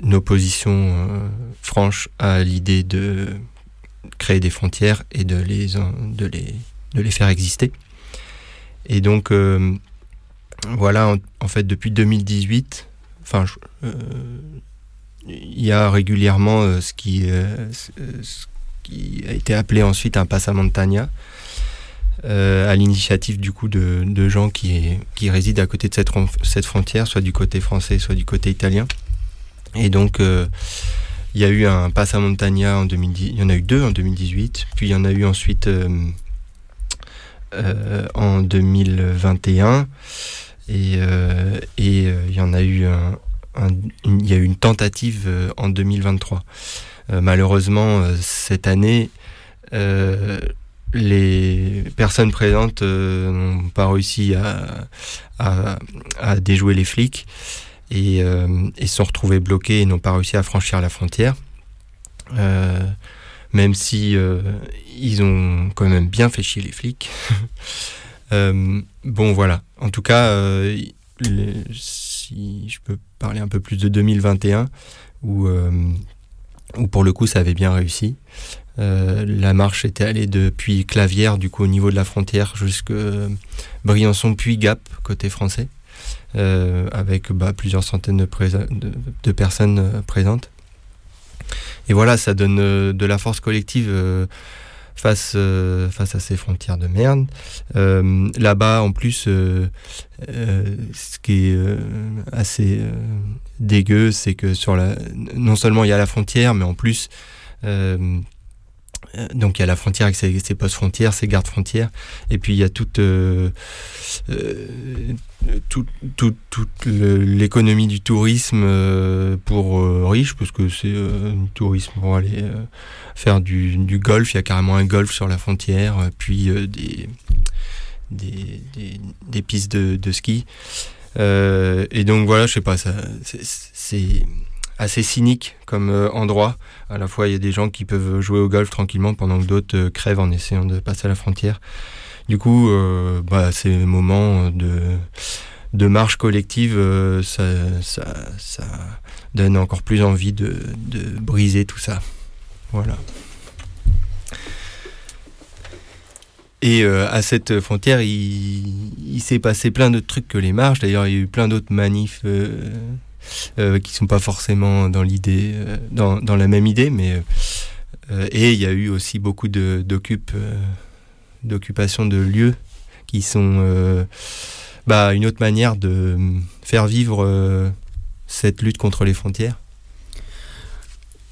S4: une, opposition euh, franche à l'idée de créer des frontières et de les, de les, de les faire exister. Et donc, euh, voilà, en, fait, depuis 2018, enfin, euh, il y a régulièrement euh, ce, qui, euh, a été appelé ensuite un passamontagna, euh, à l'initiative du coup de, de gens qui, qui résident à côté de cette, cette frontière, soit du côté français, soit du côté italien. Et donc, euh, il y a eu un passamontagna en 2010, il y en a eu deux en 2018, puis il y en a eu ensuite euh, euh, en 2021, et, euh, et euh, il y en a eu un, il y a eu une tentative euh, en 2023. Euh, malheureusement, euh, cette année, euh, les personnes présentes euh, n'ont pas réussi à, à, à déjouer les flics et, euh, et sont retrouvées bloquées et n'ont pas réussi à franchir la frontière. Euh, même si euh, ils ont quand même bien fait chier les flics. Euh, bon, voilà. En tout cas, euh, si je peux parler un peu plus de 2021, où, où pour le coup ça avait bien réussi. Euh, la marche était allée depuis Clavière, du coup au niveau de la frontière, jusque Briançon puis Gap, côté français, euh, avec bah, plusieurs centaines de, personnes euh, présentes. Et voilà, ça donne euh, de la force collective euh, face, euh, face à ces frontières de merde. Euh, Là-bas, en plus, euh, euh, ce qui est euh, assez euh, dégueu, c'est que sur la, non seulement il y a la frontière, mais en plus, euh, euh, donc il y a la frontière avec ses, postes frontières, ses gardes frontières, et puis il y a toute, euh, euh, tout- tout- toute le- l'économie du tourisme euh, pour euh, riches, parce que c'est euh, du tourisme pour aller euh, faire du, du golf, il y a carrément un golf sur la frontière, euh, puis euh, des, des, des- des pistes de, de ski. Euh, et donc voilà, je sais pas, ça, c'est assez cynique comme euh, endroit. À la fois, il y a des gens qui peuvent jouer au golf tranquillement pendant que d'autres euh, crèvent en essayant de passer à la frontière. Du coup, euh, bah, ces moments de, de marche collective, ça, ça, donne encore plus envie de, de briser tout ça. Voilà. Et à cette frontière, il, il s'est passé plein d'autres trucs que les marches. D'ailleurs, il y a eu plein d'autres manifs euh, qui sont pas forcément dans l'idée, euh, dans, dans la même idée, mais euh, et il y a eu aussi beaucoup de euh, d'occupation de lieux qui sont bah, une autre manière de faire vivre cette lutte contre les frontières.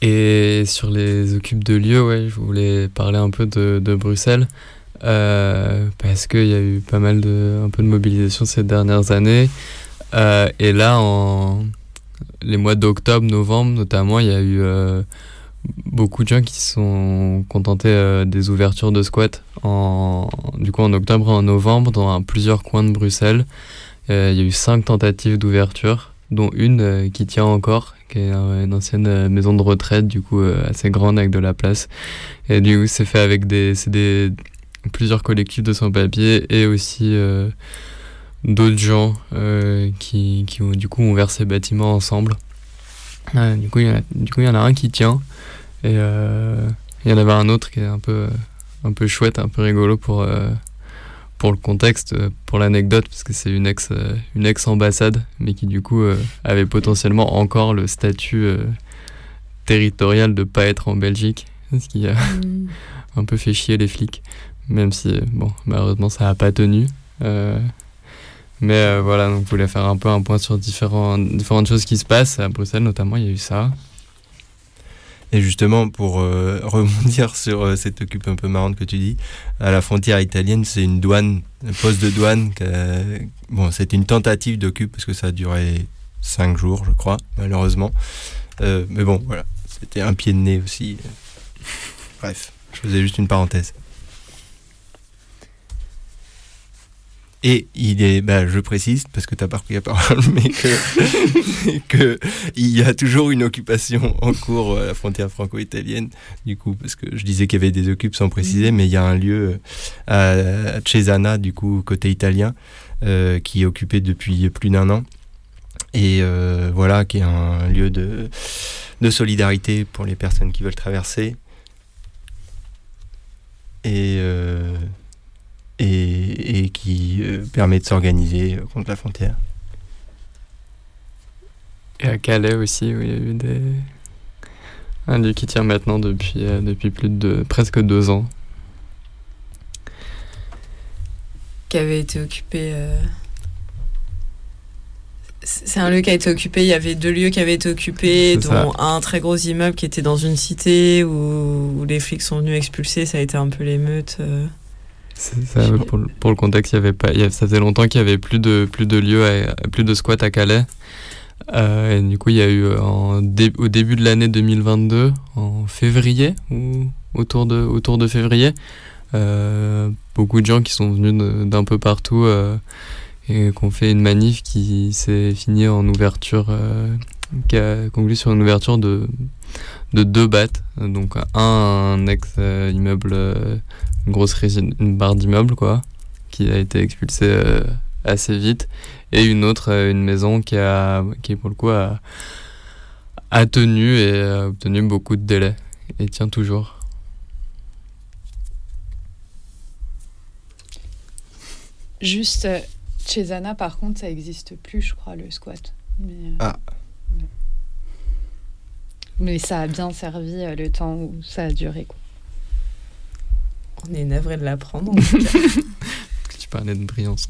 S3: Et sur les occupes de lieux, ouais, je voulais parler un peu de, Bruxelles. euh, parce qu'il y a eu pas mal de, un peu de mobilisation ces dernières années. Et là, en les mois d'octobre, novembre notamment, il y a eu euh, beaucoup de gens qui se sont contentés euh, des ouvertures de squats du coup, en octobre et en novembre dans plusieurs coins de Bruxelles. Euh, il y a eu cinq tentatives d'ouverture, dont une qui tient encore, qui est une ancienne maison de retraite, du coup assez grande avec de la place. Et du coup, c'est fait avec plusieurs collectifs de sans-papiers et aussi d'autres gens euh, qui, qui ont, du coup ont ouvert ces bâtiments ensemble. Euh, du coup, il y en a- y en un qui tient et euh, il y en avait un autre qui est un peu, un peu chouette, un peu rigolo pour, euh, pour le contexte, euh, pour l'anecdote, parce que c'est une ex, une ex-ambassade, mais qui du coup avait potentiellement encore le statut territorial de pas être en Belgique, ce qui a un peu fait chier les flics, même si bon malheureusement ça a pas tenu. Mais euh, voilà, donc je voulais faire un peu un point sur différentes choses qui se passent à Bruxelles, notamment il y a eu ça.
S4: Et justement, pour euh, rebondir sur euh, cette occupe un peu marrante que tu dis, à la frontière italienne, c'est une douane, un poste de douane. Bon, c'était une tentative d'occupe parce que ça a duré cinq jours, je crois, malheureusement. Mais bon, voilà, c'était un pied de nez aussi. Bref, je faisais juste une parenthèse. Et il est, bah, je précise, parce que tu as pas repris la parole, mais que, que il y a toujours une occupation en cours à la frontière franco-italienne, du coup, parce que je disais qu'il y avait des occupes sans préciser, mais il y a un lieu euh, à Cesana, du coup, côté italien, euh, qui est occupé depuis plus d'un an. Et euh, voilà, qui est un lieu de, de solidarité pour les personnes qui veulent traverser. Et, euh, et, et qui euh, permet de s'organiser euh, contre la frontière.
S3: Et à Calais aussi, où il y a eu des... un lieu qui tient maintenant depuis, euh, depuis plus de presque deux ans.
S1: qui avait été occupé. euh, C'est un lieu qui a été occupé. Il y avait deux lieux qui avaient été occupés,
S3: ça.
S1: dont un très gros immeuble qui était dans une cité où, où les flics sont venus expulser. Ça a été un peu l'émeute. euh.
S3: Pour, le- contexte, il y avait pas, il y a- ça faisait longtemps qu'il y avait plus de, plus de lieux, plus de squats à Calais. Euh, et du coup, il y a eu euh, en dé- au début de l'année 2022, en février, ou autour de, autour de février, euh, beaucoup de gens qui sont venus d'un peu partout euh, et qui ont fait une manif qui s'est finie en ouverture euh, qui a conclu sur une ouverture de, de deux battes. Donc un, un ex-immeuble, euh, une grosse résine- une barre d'immeuble, quoi, qui a été expulsée euh, assez vite. Et une autre, euh, une maison qui, a, qui pour le coup, a, a tenu et a obtenu beaucoup de délais. Et tient toujours.
S5: Juste euh, chez Anna, par contre, ça n'existe plus, je crois, le squat. Mais, euh,
S4: Ah.
S5: Mais ça a bien servi euh, le temps où ça a duré. Quoi.
S1: On est navré de l'apprendre.
S3: Tu parlais de Briançon.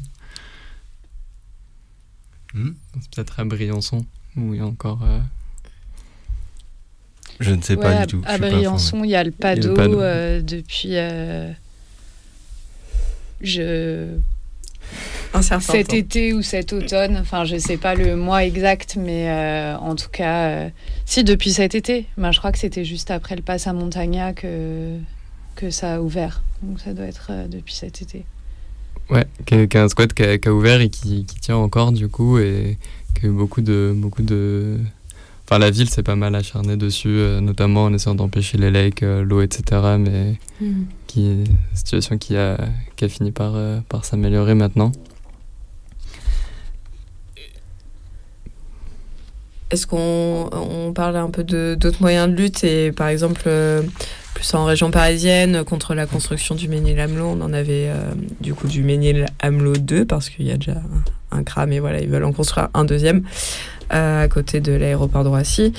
S4: Hmm
S3: C'est peut-être à Briançon où il y a encore. euh,
S4: Je ne sais
S5: Ouais,
S4: pas
S5: à-
S4: du tout.
S5: À. Briançon, il y a le Pado,
S3: Pado.
S5: euh, depuis. euh, je...
S1: Un certain
S5: cet
S1: temps.
S5: été ou cet automne, enfin je sais pas le mois exact, mais euh, en tout cas, euh, si depuis cet été, ben, je crois que c'était juste après le pass à Montagna que, que ça a ouvert. Donc ça doit être euh, depuis cet été.
S3: Ouais, qui est, qui est un squat qui a, qui a ouvert et qui, qui tient encore du coup et qui a eu beaucoup de beaucoup de enfin la ville s'est pas mal acharnée dessus euh, notamment en essayant d'empêcher les lakes euh, l'eau etc mais
S1: Mhm.
S3: qui situation qui a qui a fini par euh, par s'améliorer maintenant
S1: Est-ce qu'on on parle un peu de- d'autres moyens de lutte et par exemple euh, en région parisienne contre la construction du Ménil-Amelot, on en avait euh, du coup du Ménil-Amelot 2 parce qu'il y a déjà un, un CRA mais voilà ils veulent en construire un deuxième euh, à côté de l'aéroport de Roissy.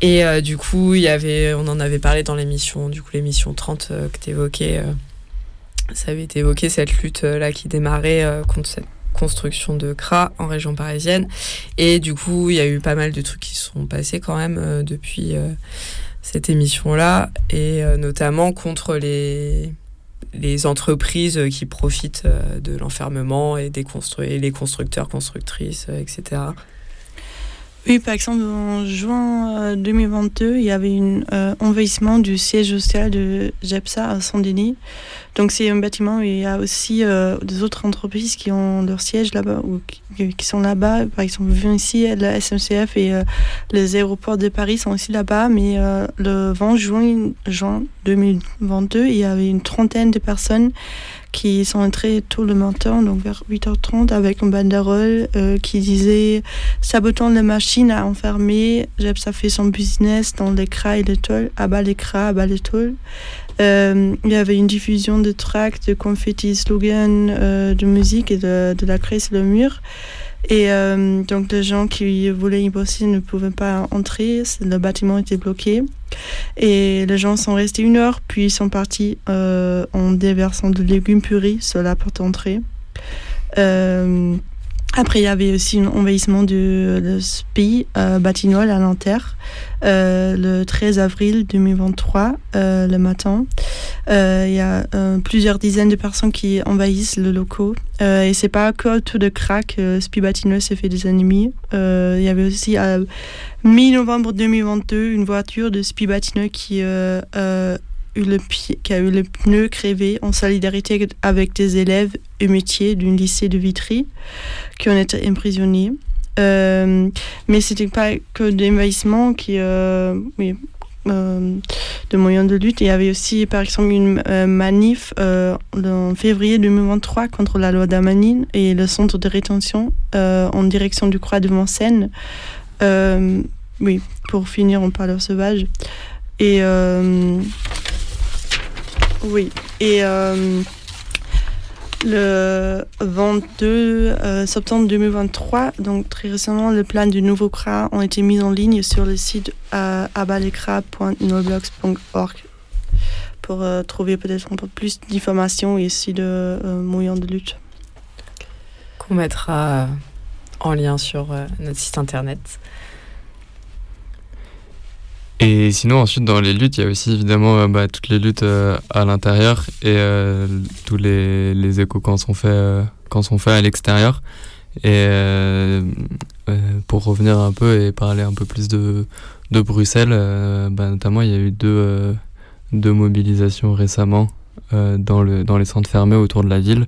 S1: Et euh, du coup il y avait on en avait parlé dans l'émission du coup l'émission 30 euh, que tu évoquais ça avait été évoqué cette lutte là qui démarrait contre cette construction de CRA en région parisienne. Et du coup, il y a eu pas mal de trucs qui sont passés quand même depuis cette émission-là, et euh, notamment contre les, les entreprises qui profitent euh, de l'enfermement et, des constru- les constructeurs, constructrices, euh, etc.
S2: Oui, par exemple, en juin euh, 2022, il y avait un envahissement du siège social de JEPSA à Saint-Denis. Donc, c'est un bâtiment où il y a aussi euh, des autres entreprises qui ont leur siège là-bas ou qui, sont là-bas. Par exemple, Vinci, la SNCF et euh, les aéroports de Paris sont aussi là-bas. Mais euh, le 20 juin, juin 2022, il y avait une trentaine de personnes qui sont entrées tôt le matin, donc vers 8h30, avec une banderole euh, qui disait Sabotons les machines à enfermer, Jepsa fait son business dans les cras et les tôles, abat les cras, abat les tôles. Euh, il y avait une diffusion de tracts, de confettis, slogans, euh, de musique et de, de la craie sur le mur. Et donc les gens qui voulaient y bosser ne pouvaient pas entrer, le bâtiment était bloqué. Et les gens sont restés une heure, puis ils sont partis euh, en déversant de légumes purés sur la porte d'entrée. Après, il y avait aussi un envahissement de, de SPI euh, à Nanterre euh, le 13 avril 2023, euh, le matin. Euh, Il y a plusieurs dizaines de personnes qui envahissent le locaux. Et c'est pas que tout de crack, euh, SPI Batignolles s'est fait des ennemis. Il y avait aussi à mi-novembre 2022 une voiture de SPI Batignolles qui eu le qui a eu le pneu crevé en solidarité avec des élèves et métiers d'un lycée de Vitry qui ont été emprisonnés. Euh, mais c'était pas que des envahissements qui, euh, oui, euh, de moyens de lutte. Il y avait aussi, par exemple, une euh, manif euh, en février 2023 contre la loi d'Amanine et le centre de rétention en direction du Croix de Vincennes. Oui, pour finir, on parle sauvage. Et oui, et euh, le 22 euh, septembre 2023, donc très récemment, le plan du nouveau CRA ont été mis en ligne sur le site euh, abalecra.noblogs.org pour trouver peut-être un peu plus d'informations et aussi de moyens de lutte.
S1: Qu'on mettra en lien sur notre site internet.
S3: Et sinon, ensuite, dans les luttes, il y a aussi évidemment euh, bah, toutes les luttes euh, à l'intérieur et euh, tous les, échos quand sont faits, quand sont faits à l'extérieur. Et pour revenir un peu et parler un peu plus de, de Bruxelles, bah, notamment, il y a eu deux, deux mobilisations récemment dans, le, dans les centres fermés autour de la ville.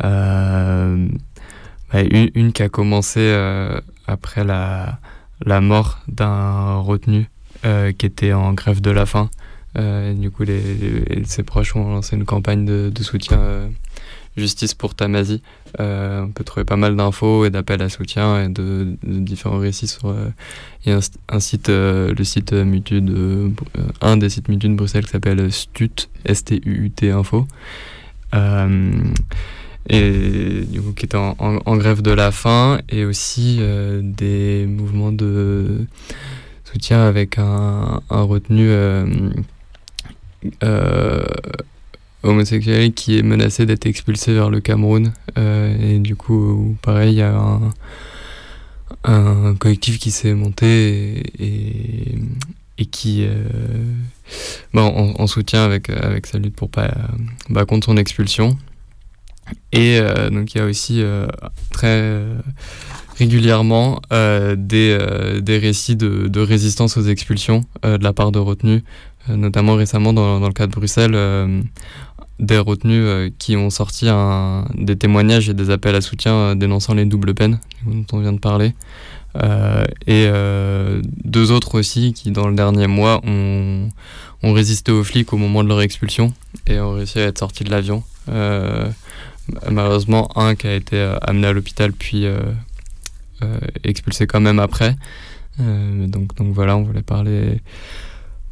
S3: Bah, une, qui a commencé après la la mort d'un retenu qui était en grève de la faim. Euh, du coup, les, ses proches ont lancé une campagne de, de soutien euh, justice pour Tamazi. Euh, on peut trouver pas mal d'infos et d'appels à soutien et de, différents récits sur. euh, y a un, site, euh, le site euh, Mutu de, euh, un des sites Mutu de Bruxelles qui s'appelle Stut, S-T-U-U-T Info. Euh, et du coup qui était en, grève de la faim et aussi euh, des mouvements de soutien avec un, un retenu euh, euh, homosexuel qui est menacé d'être expulsé vers le Cameroun. Euh, et du coup pareil il y a un, collectif qui s'est monté et, qui euh, bah, en, en soutien avec, avec sa lutte pour pas bah, contre son expulsion. Et donc il y a aussi très régulièrement euh, des, euh, des récits de, résistance aux expulsions euh, de la part de retenus, notamment récemment dans, dans le cas de Bruxelles, des retenus qui ont sorti des témoignages et des appels à soutien dénonçant les doubles peines dont on vient de parler. Et deux autres aussi qui dans le dernier mois ont, ont résisté aux flics au moment de leur expulsion et ont réussi à être sortis de l'avion. Malheureusement un qui a été amené à l'hôpital puis euh, expulsé quand même après. Euh, donc, donc voilà, on voulait parler,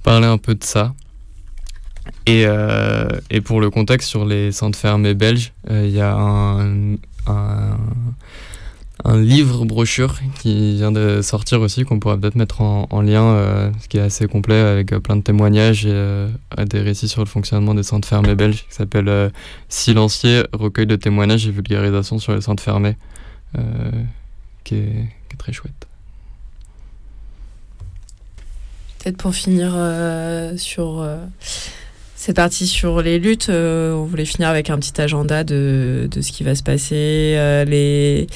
S3: parler un peu de ça. Et, euh, et pour le contexte sur les centres fermés belges, il y a un, livre brochure qui vient de sortir aussi, qu'on pourrait peut-être mettre en, en lien, ce qui est assez complet avec plein de témoignages et des récits sur le fonctionnement des centres fermés belges, qui s'appelle Silencier, recueil de témoignages et vulgarisation sur les centres fermés, qui, est, très chouette.
S1: Peut-être pour finir euh, sur euh, cette partie sur les luttes, euh, on voulait finir avec un petit agenda de, de ce qui va se passer, euh, les,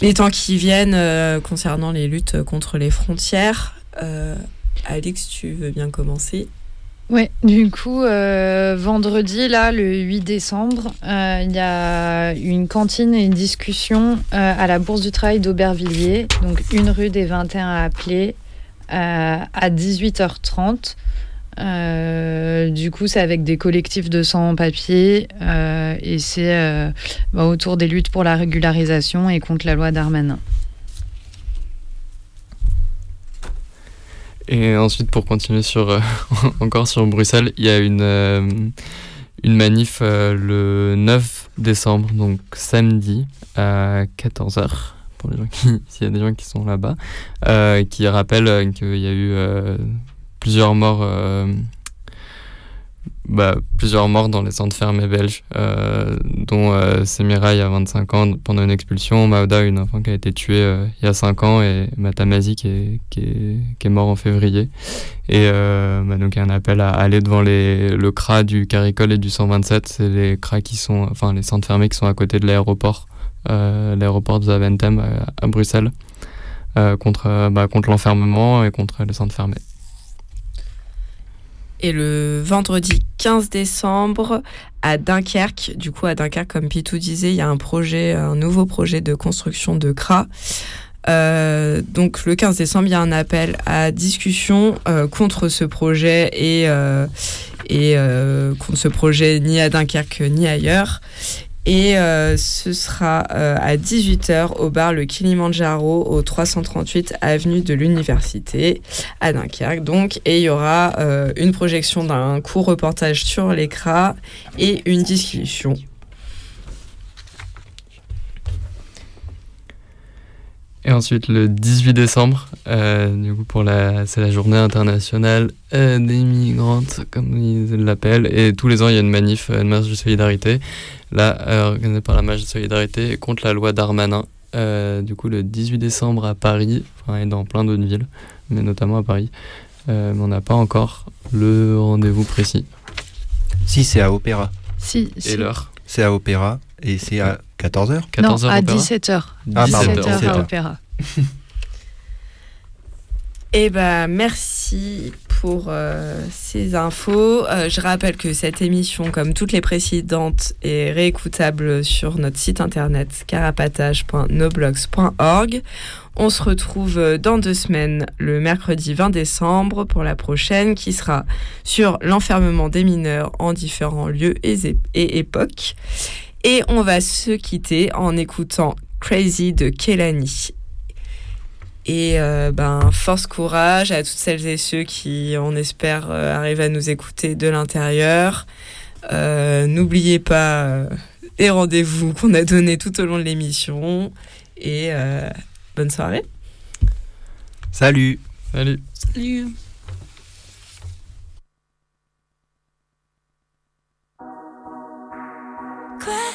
S1: les temps qui viennent concernant les luttes contre les frontières. Alix, tu veux bien commencer?
S5: Ouais, du coup, euh, vendredi, là, le 8 décembre, euh, il y a une cantine et une discussion euh, à la Bourse du Travail d'Aubervilliers, donc une rue des 21 à appeler, à 18h30. Euh, du coup, c'est avec des collectifs de sans-papiers euh, et c'est bah, autour des luttes pour la régularisation et contre la loi Darmanin.
S3: Et ensuite, pour continuer sur, euh, encore sur Bruxelles, il y a une, euh, une manif euh, le 9 décembre, donc samedi, à 14h, pour les gens qui, s'il y a des gens qui sont là-bas, euh, qui rappelle euh, qu'il y a eu plusieurs morts. Euh, bah, plusieurs morts dans les centres fermés belges, euh, dont euh, Semiraï à 25 ans pendant une expulsion, Maouda, une enfant qui a été tuée euh, il y a 5 ans, et Matamazi qui est, qui est, qui est mort en février. Et euh, bah, donc il y a un appel à aller devant les, le CRA du Caricol et du 127, c'est les CRA qui sont, enfin les centres fermés qui sont à côté de l'aéroport, euh, l'aéroport de Zaventem à, à Bruxelles, euh, contre, euh, bah, contre l'enfermement et contre les centres fermés.
S1: Et le vendredi 15 décembre, à Dunkerque, du coup à Dunkerque, comme Pitou disait, il y a un projet, un nouveau projet de construction de CRA. Euh, donc le 15 décembre, il y a un appel à discussion euh, contre ce projet et, euh, et contre ce projet ni à Dunkerque ni ailleurs. Et euh, ce sera euh, à 18h au bar Le Kilimanjaro au 338 avenue de l'Université à Dunkerque. Donc, et il y aura euh, une projection d'un court reportage sur l'écran et une discussion.
S3: Et ensuite, le 18 décembre, euh, du coup, pour la, c'est la journée internationale euh, des migrantes, comme ils l'appellent. Et tous les ans, il y a une manif, une marche de solidarité, là, euh, organisée par la marche de solidarité contre la loi Darmanin. Euh, du coup, le 18 décembre à Paris, enfin, et dans plein d'autres villes, mais notamment à Paris. Euh, mais on n'a pas encore le rendez-vous précis.
S4: Si, c'est à Opéra.
S5: Si,
S3: Et
S5: si.
S3: l'heure
S4: C'est à Opéra et c'est à 14h
S3: 14
S5: non,
S3: heures
S5: à
S3: Opéra
S5: 17h.
S4: Ah, pardon,
S5: 17h à
S4: 17h.
S5: Opéra.
S1: Et bah merci pour pour euh, ces infos. Euh, je rappelle que cette émission, comme toutes les précédentes, est réécoutable sur notre site internet carapatage.noblogs.org. On se retrouve dans deux semaines, le mercredi 20 décembre, pour la prochaine, qui sera sur l'enfermement des mineurs en différents lieux et, et époques. Et on va se quitter en écoutant Crazy de Kelani. Et euh, ben, force courage à toutes celles et ceux qui, on espère, euh, arrivent à nous écouter de l'intérieur. Euh, N'oubliez pas euh, les rendez-vous qu'on a donnés tout au long de l'émission. Et euh, bonne soirée.
S4: Salut.
S3: Salut.
S2: Salut.
S6: crazy.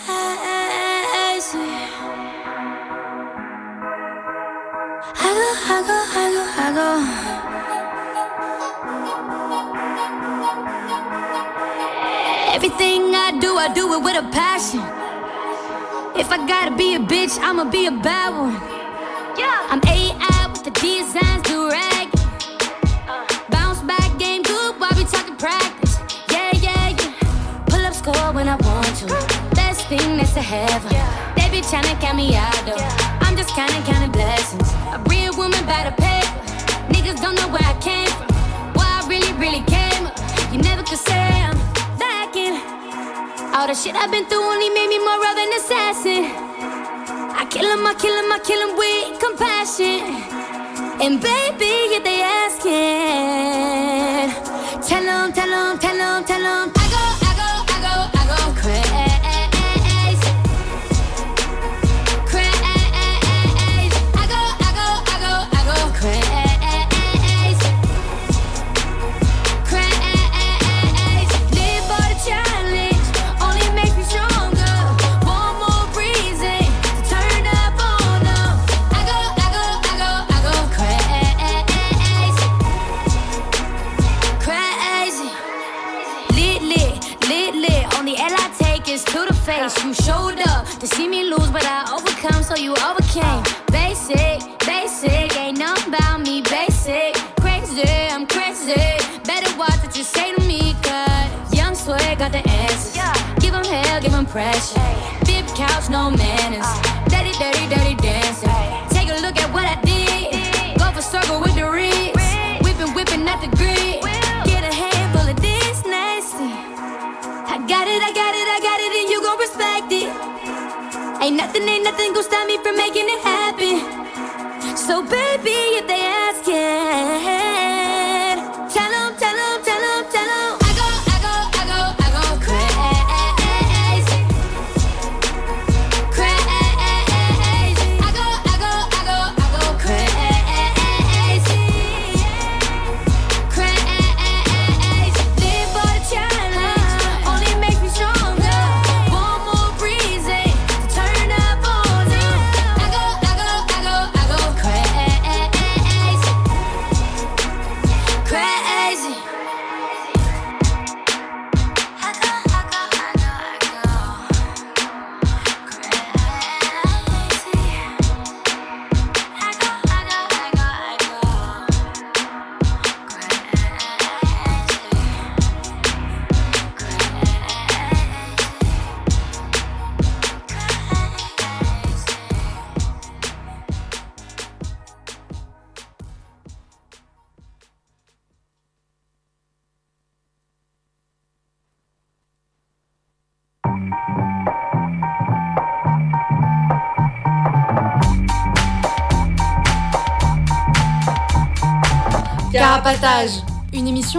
S6: Everything I do, I do it with a passion. If I gotta be a bitch, I'ma be a bad one. Yeah. I'm AI with the designs, do rag. Bounce back, game good while we talking practice. Yeah, yeah, yeah. Pull up score when I want to. Best thing that's to heaven. They be tryna count me out though. Just counting, counting blessings. A real woman by the paper. Niggas don't know where I came from. Why I really, really came up. You never could say I'm lacking. All the shit I've been through only made me more of an assassin. I kill I kill I kill with compassion. And baby, if they asking,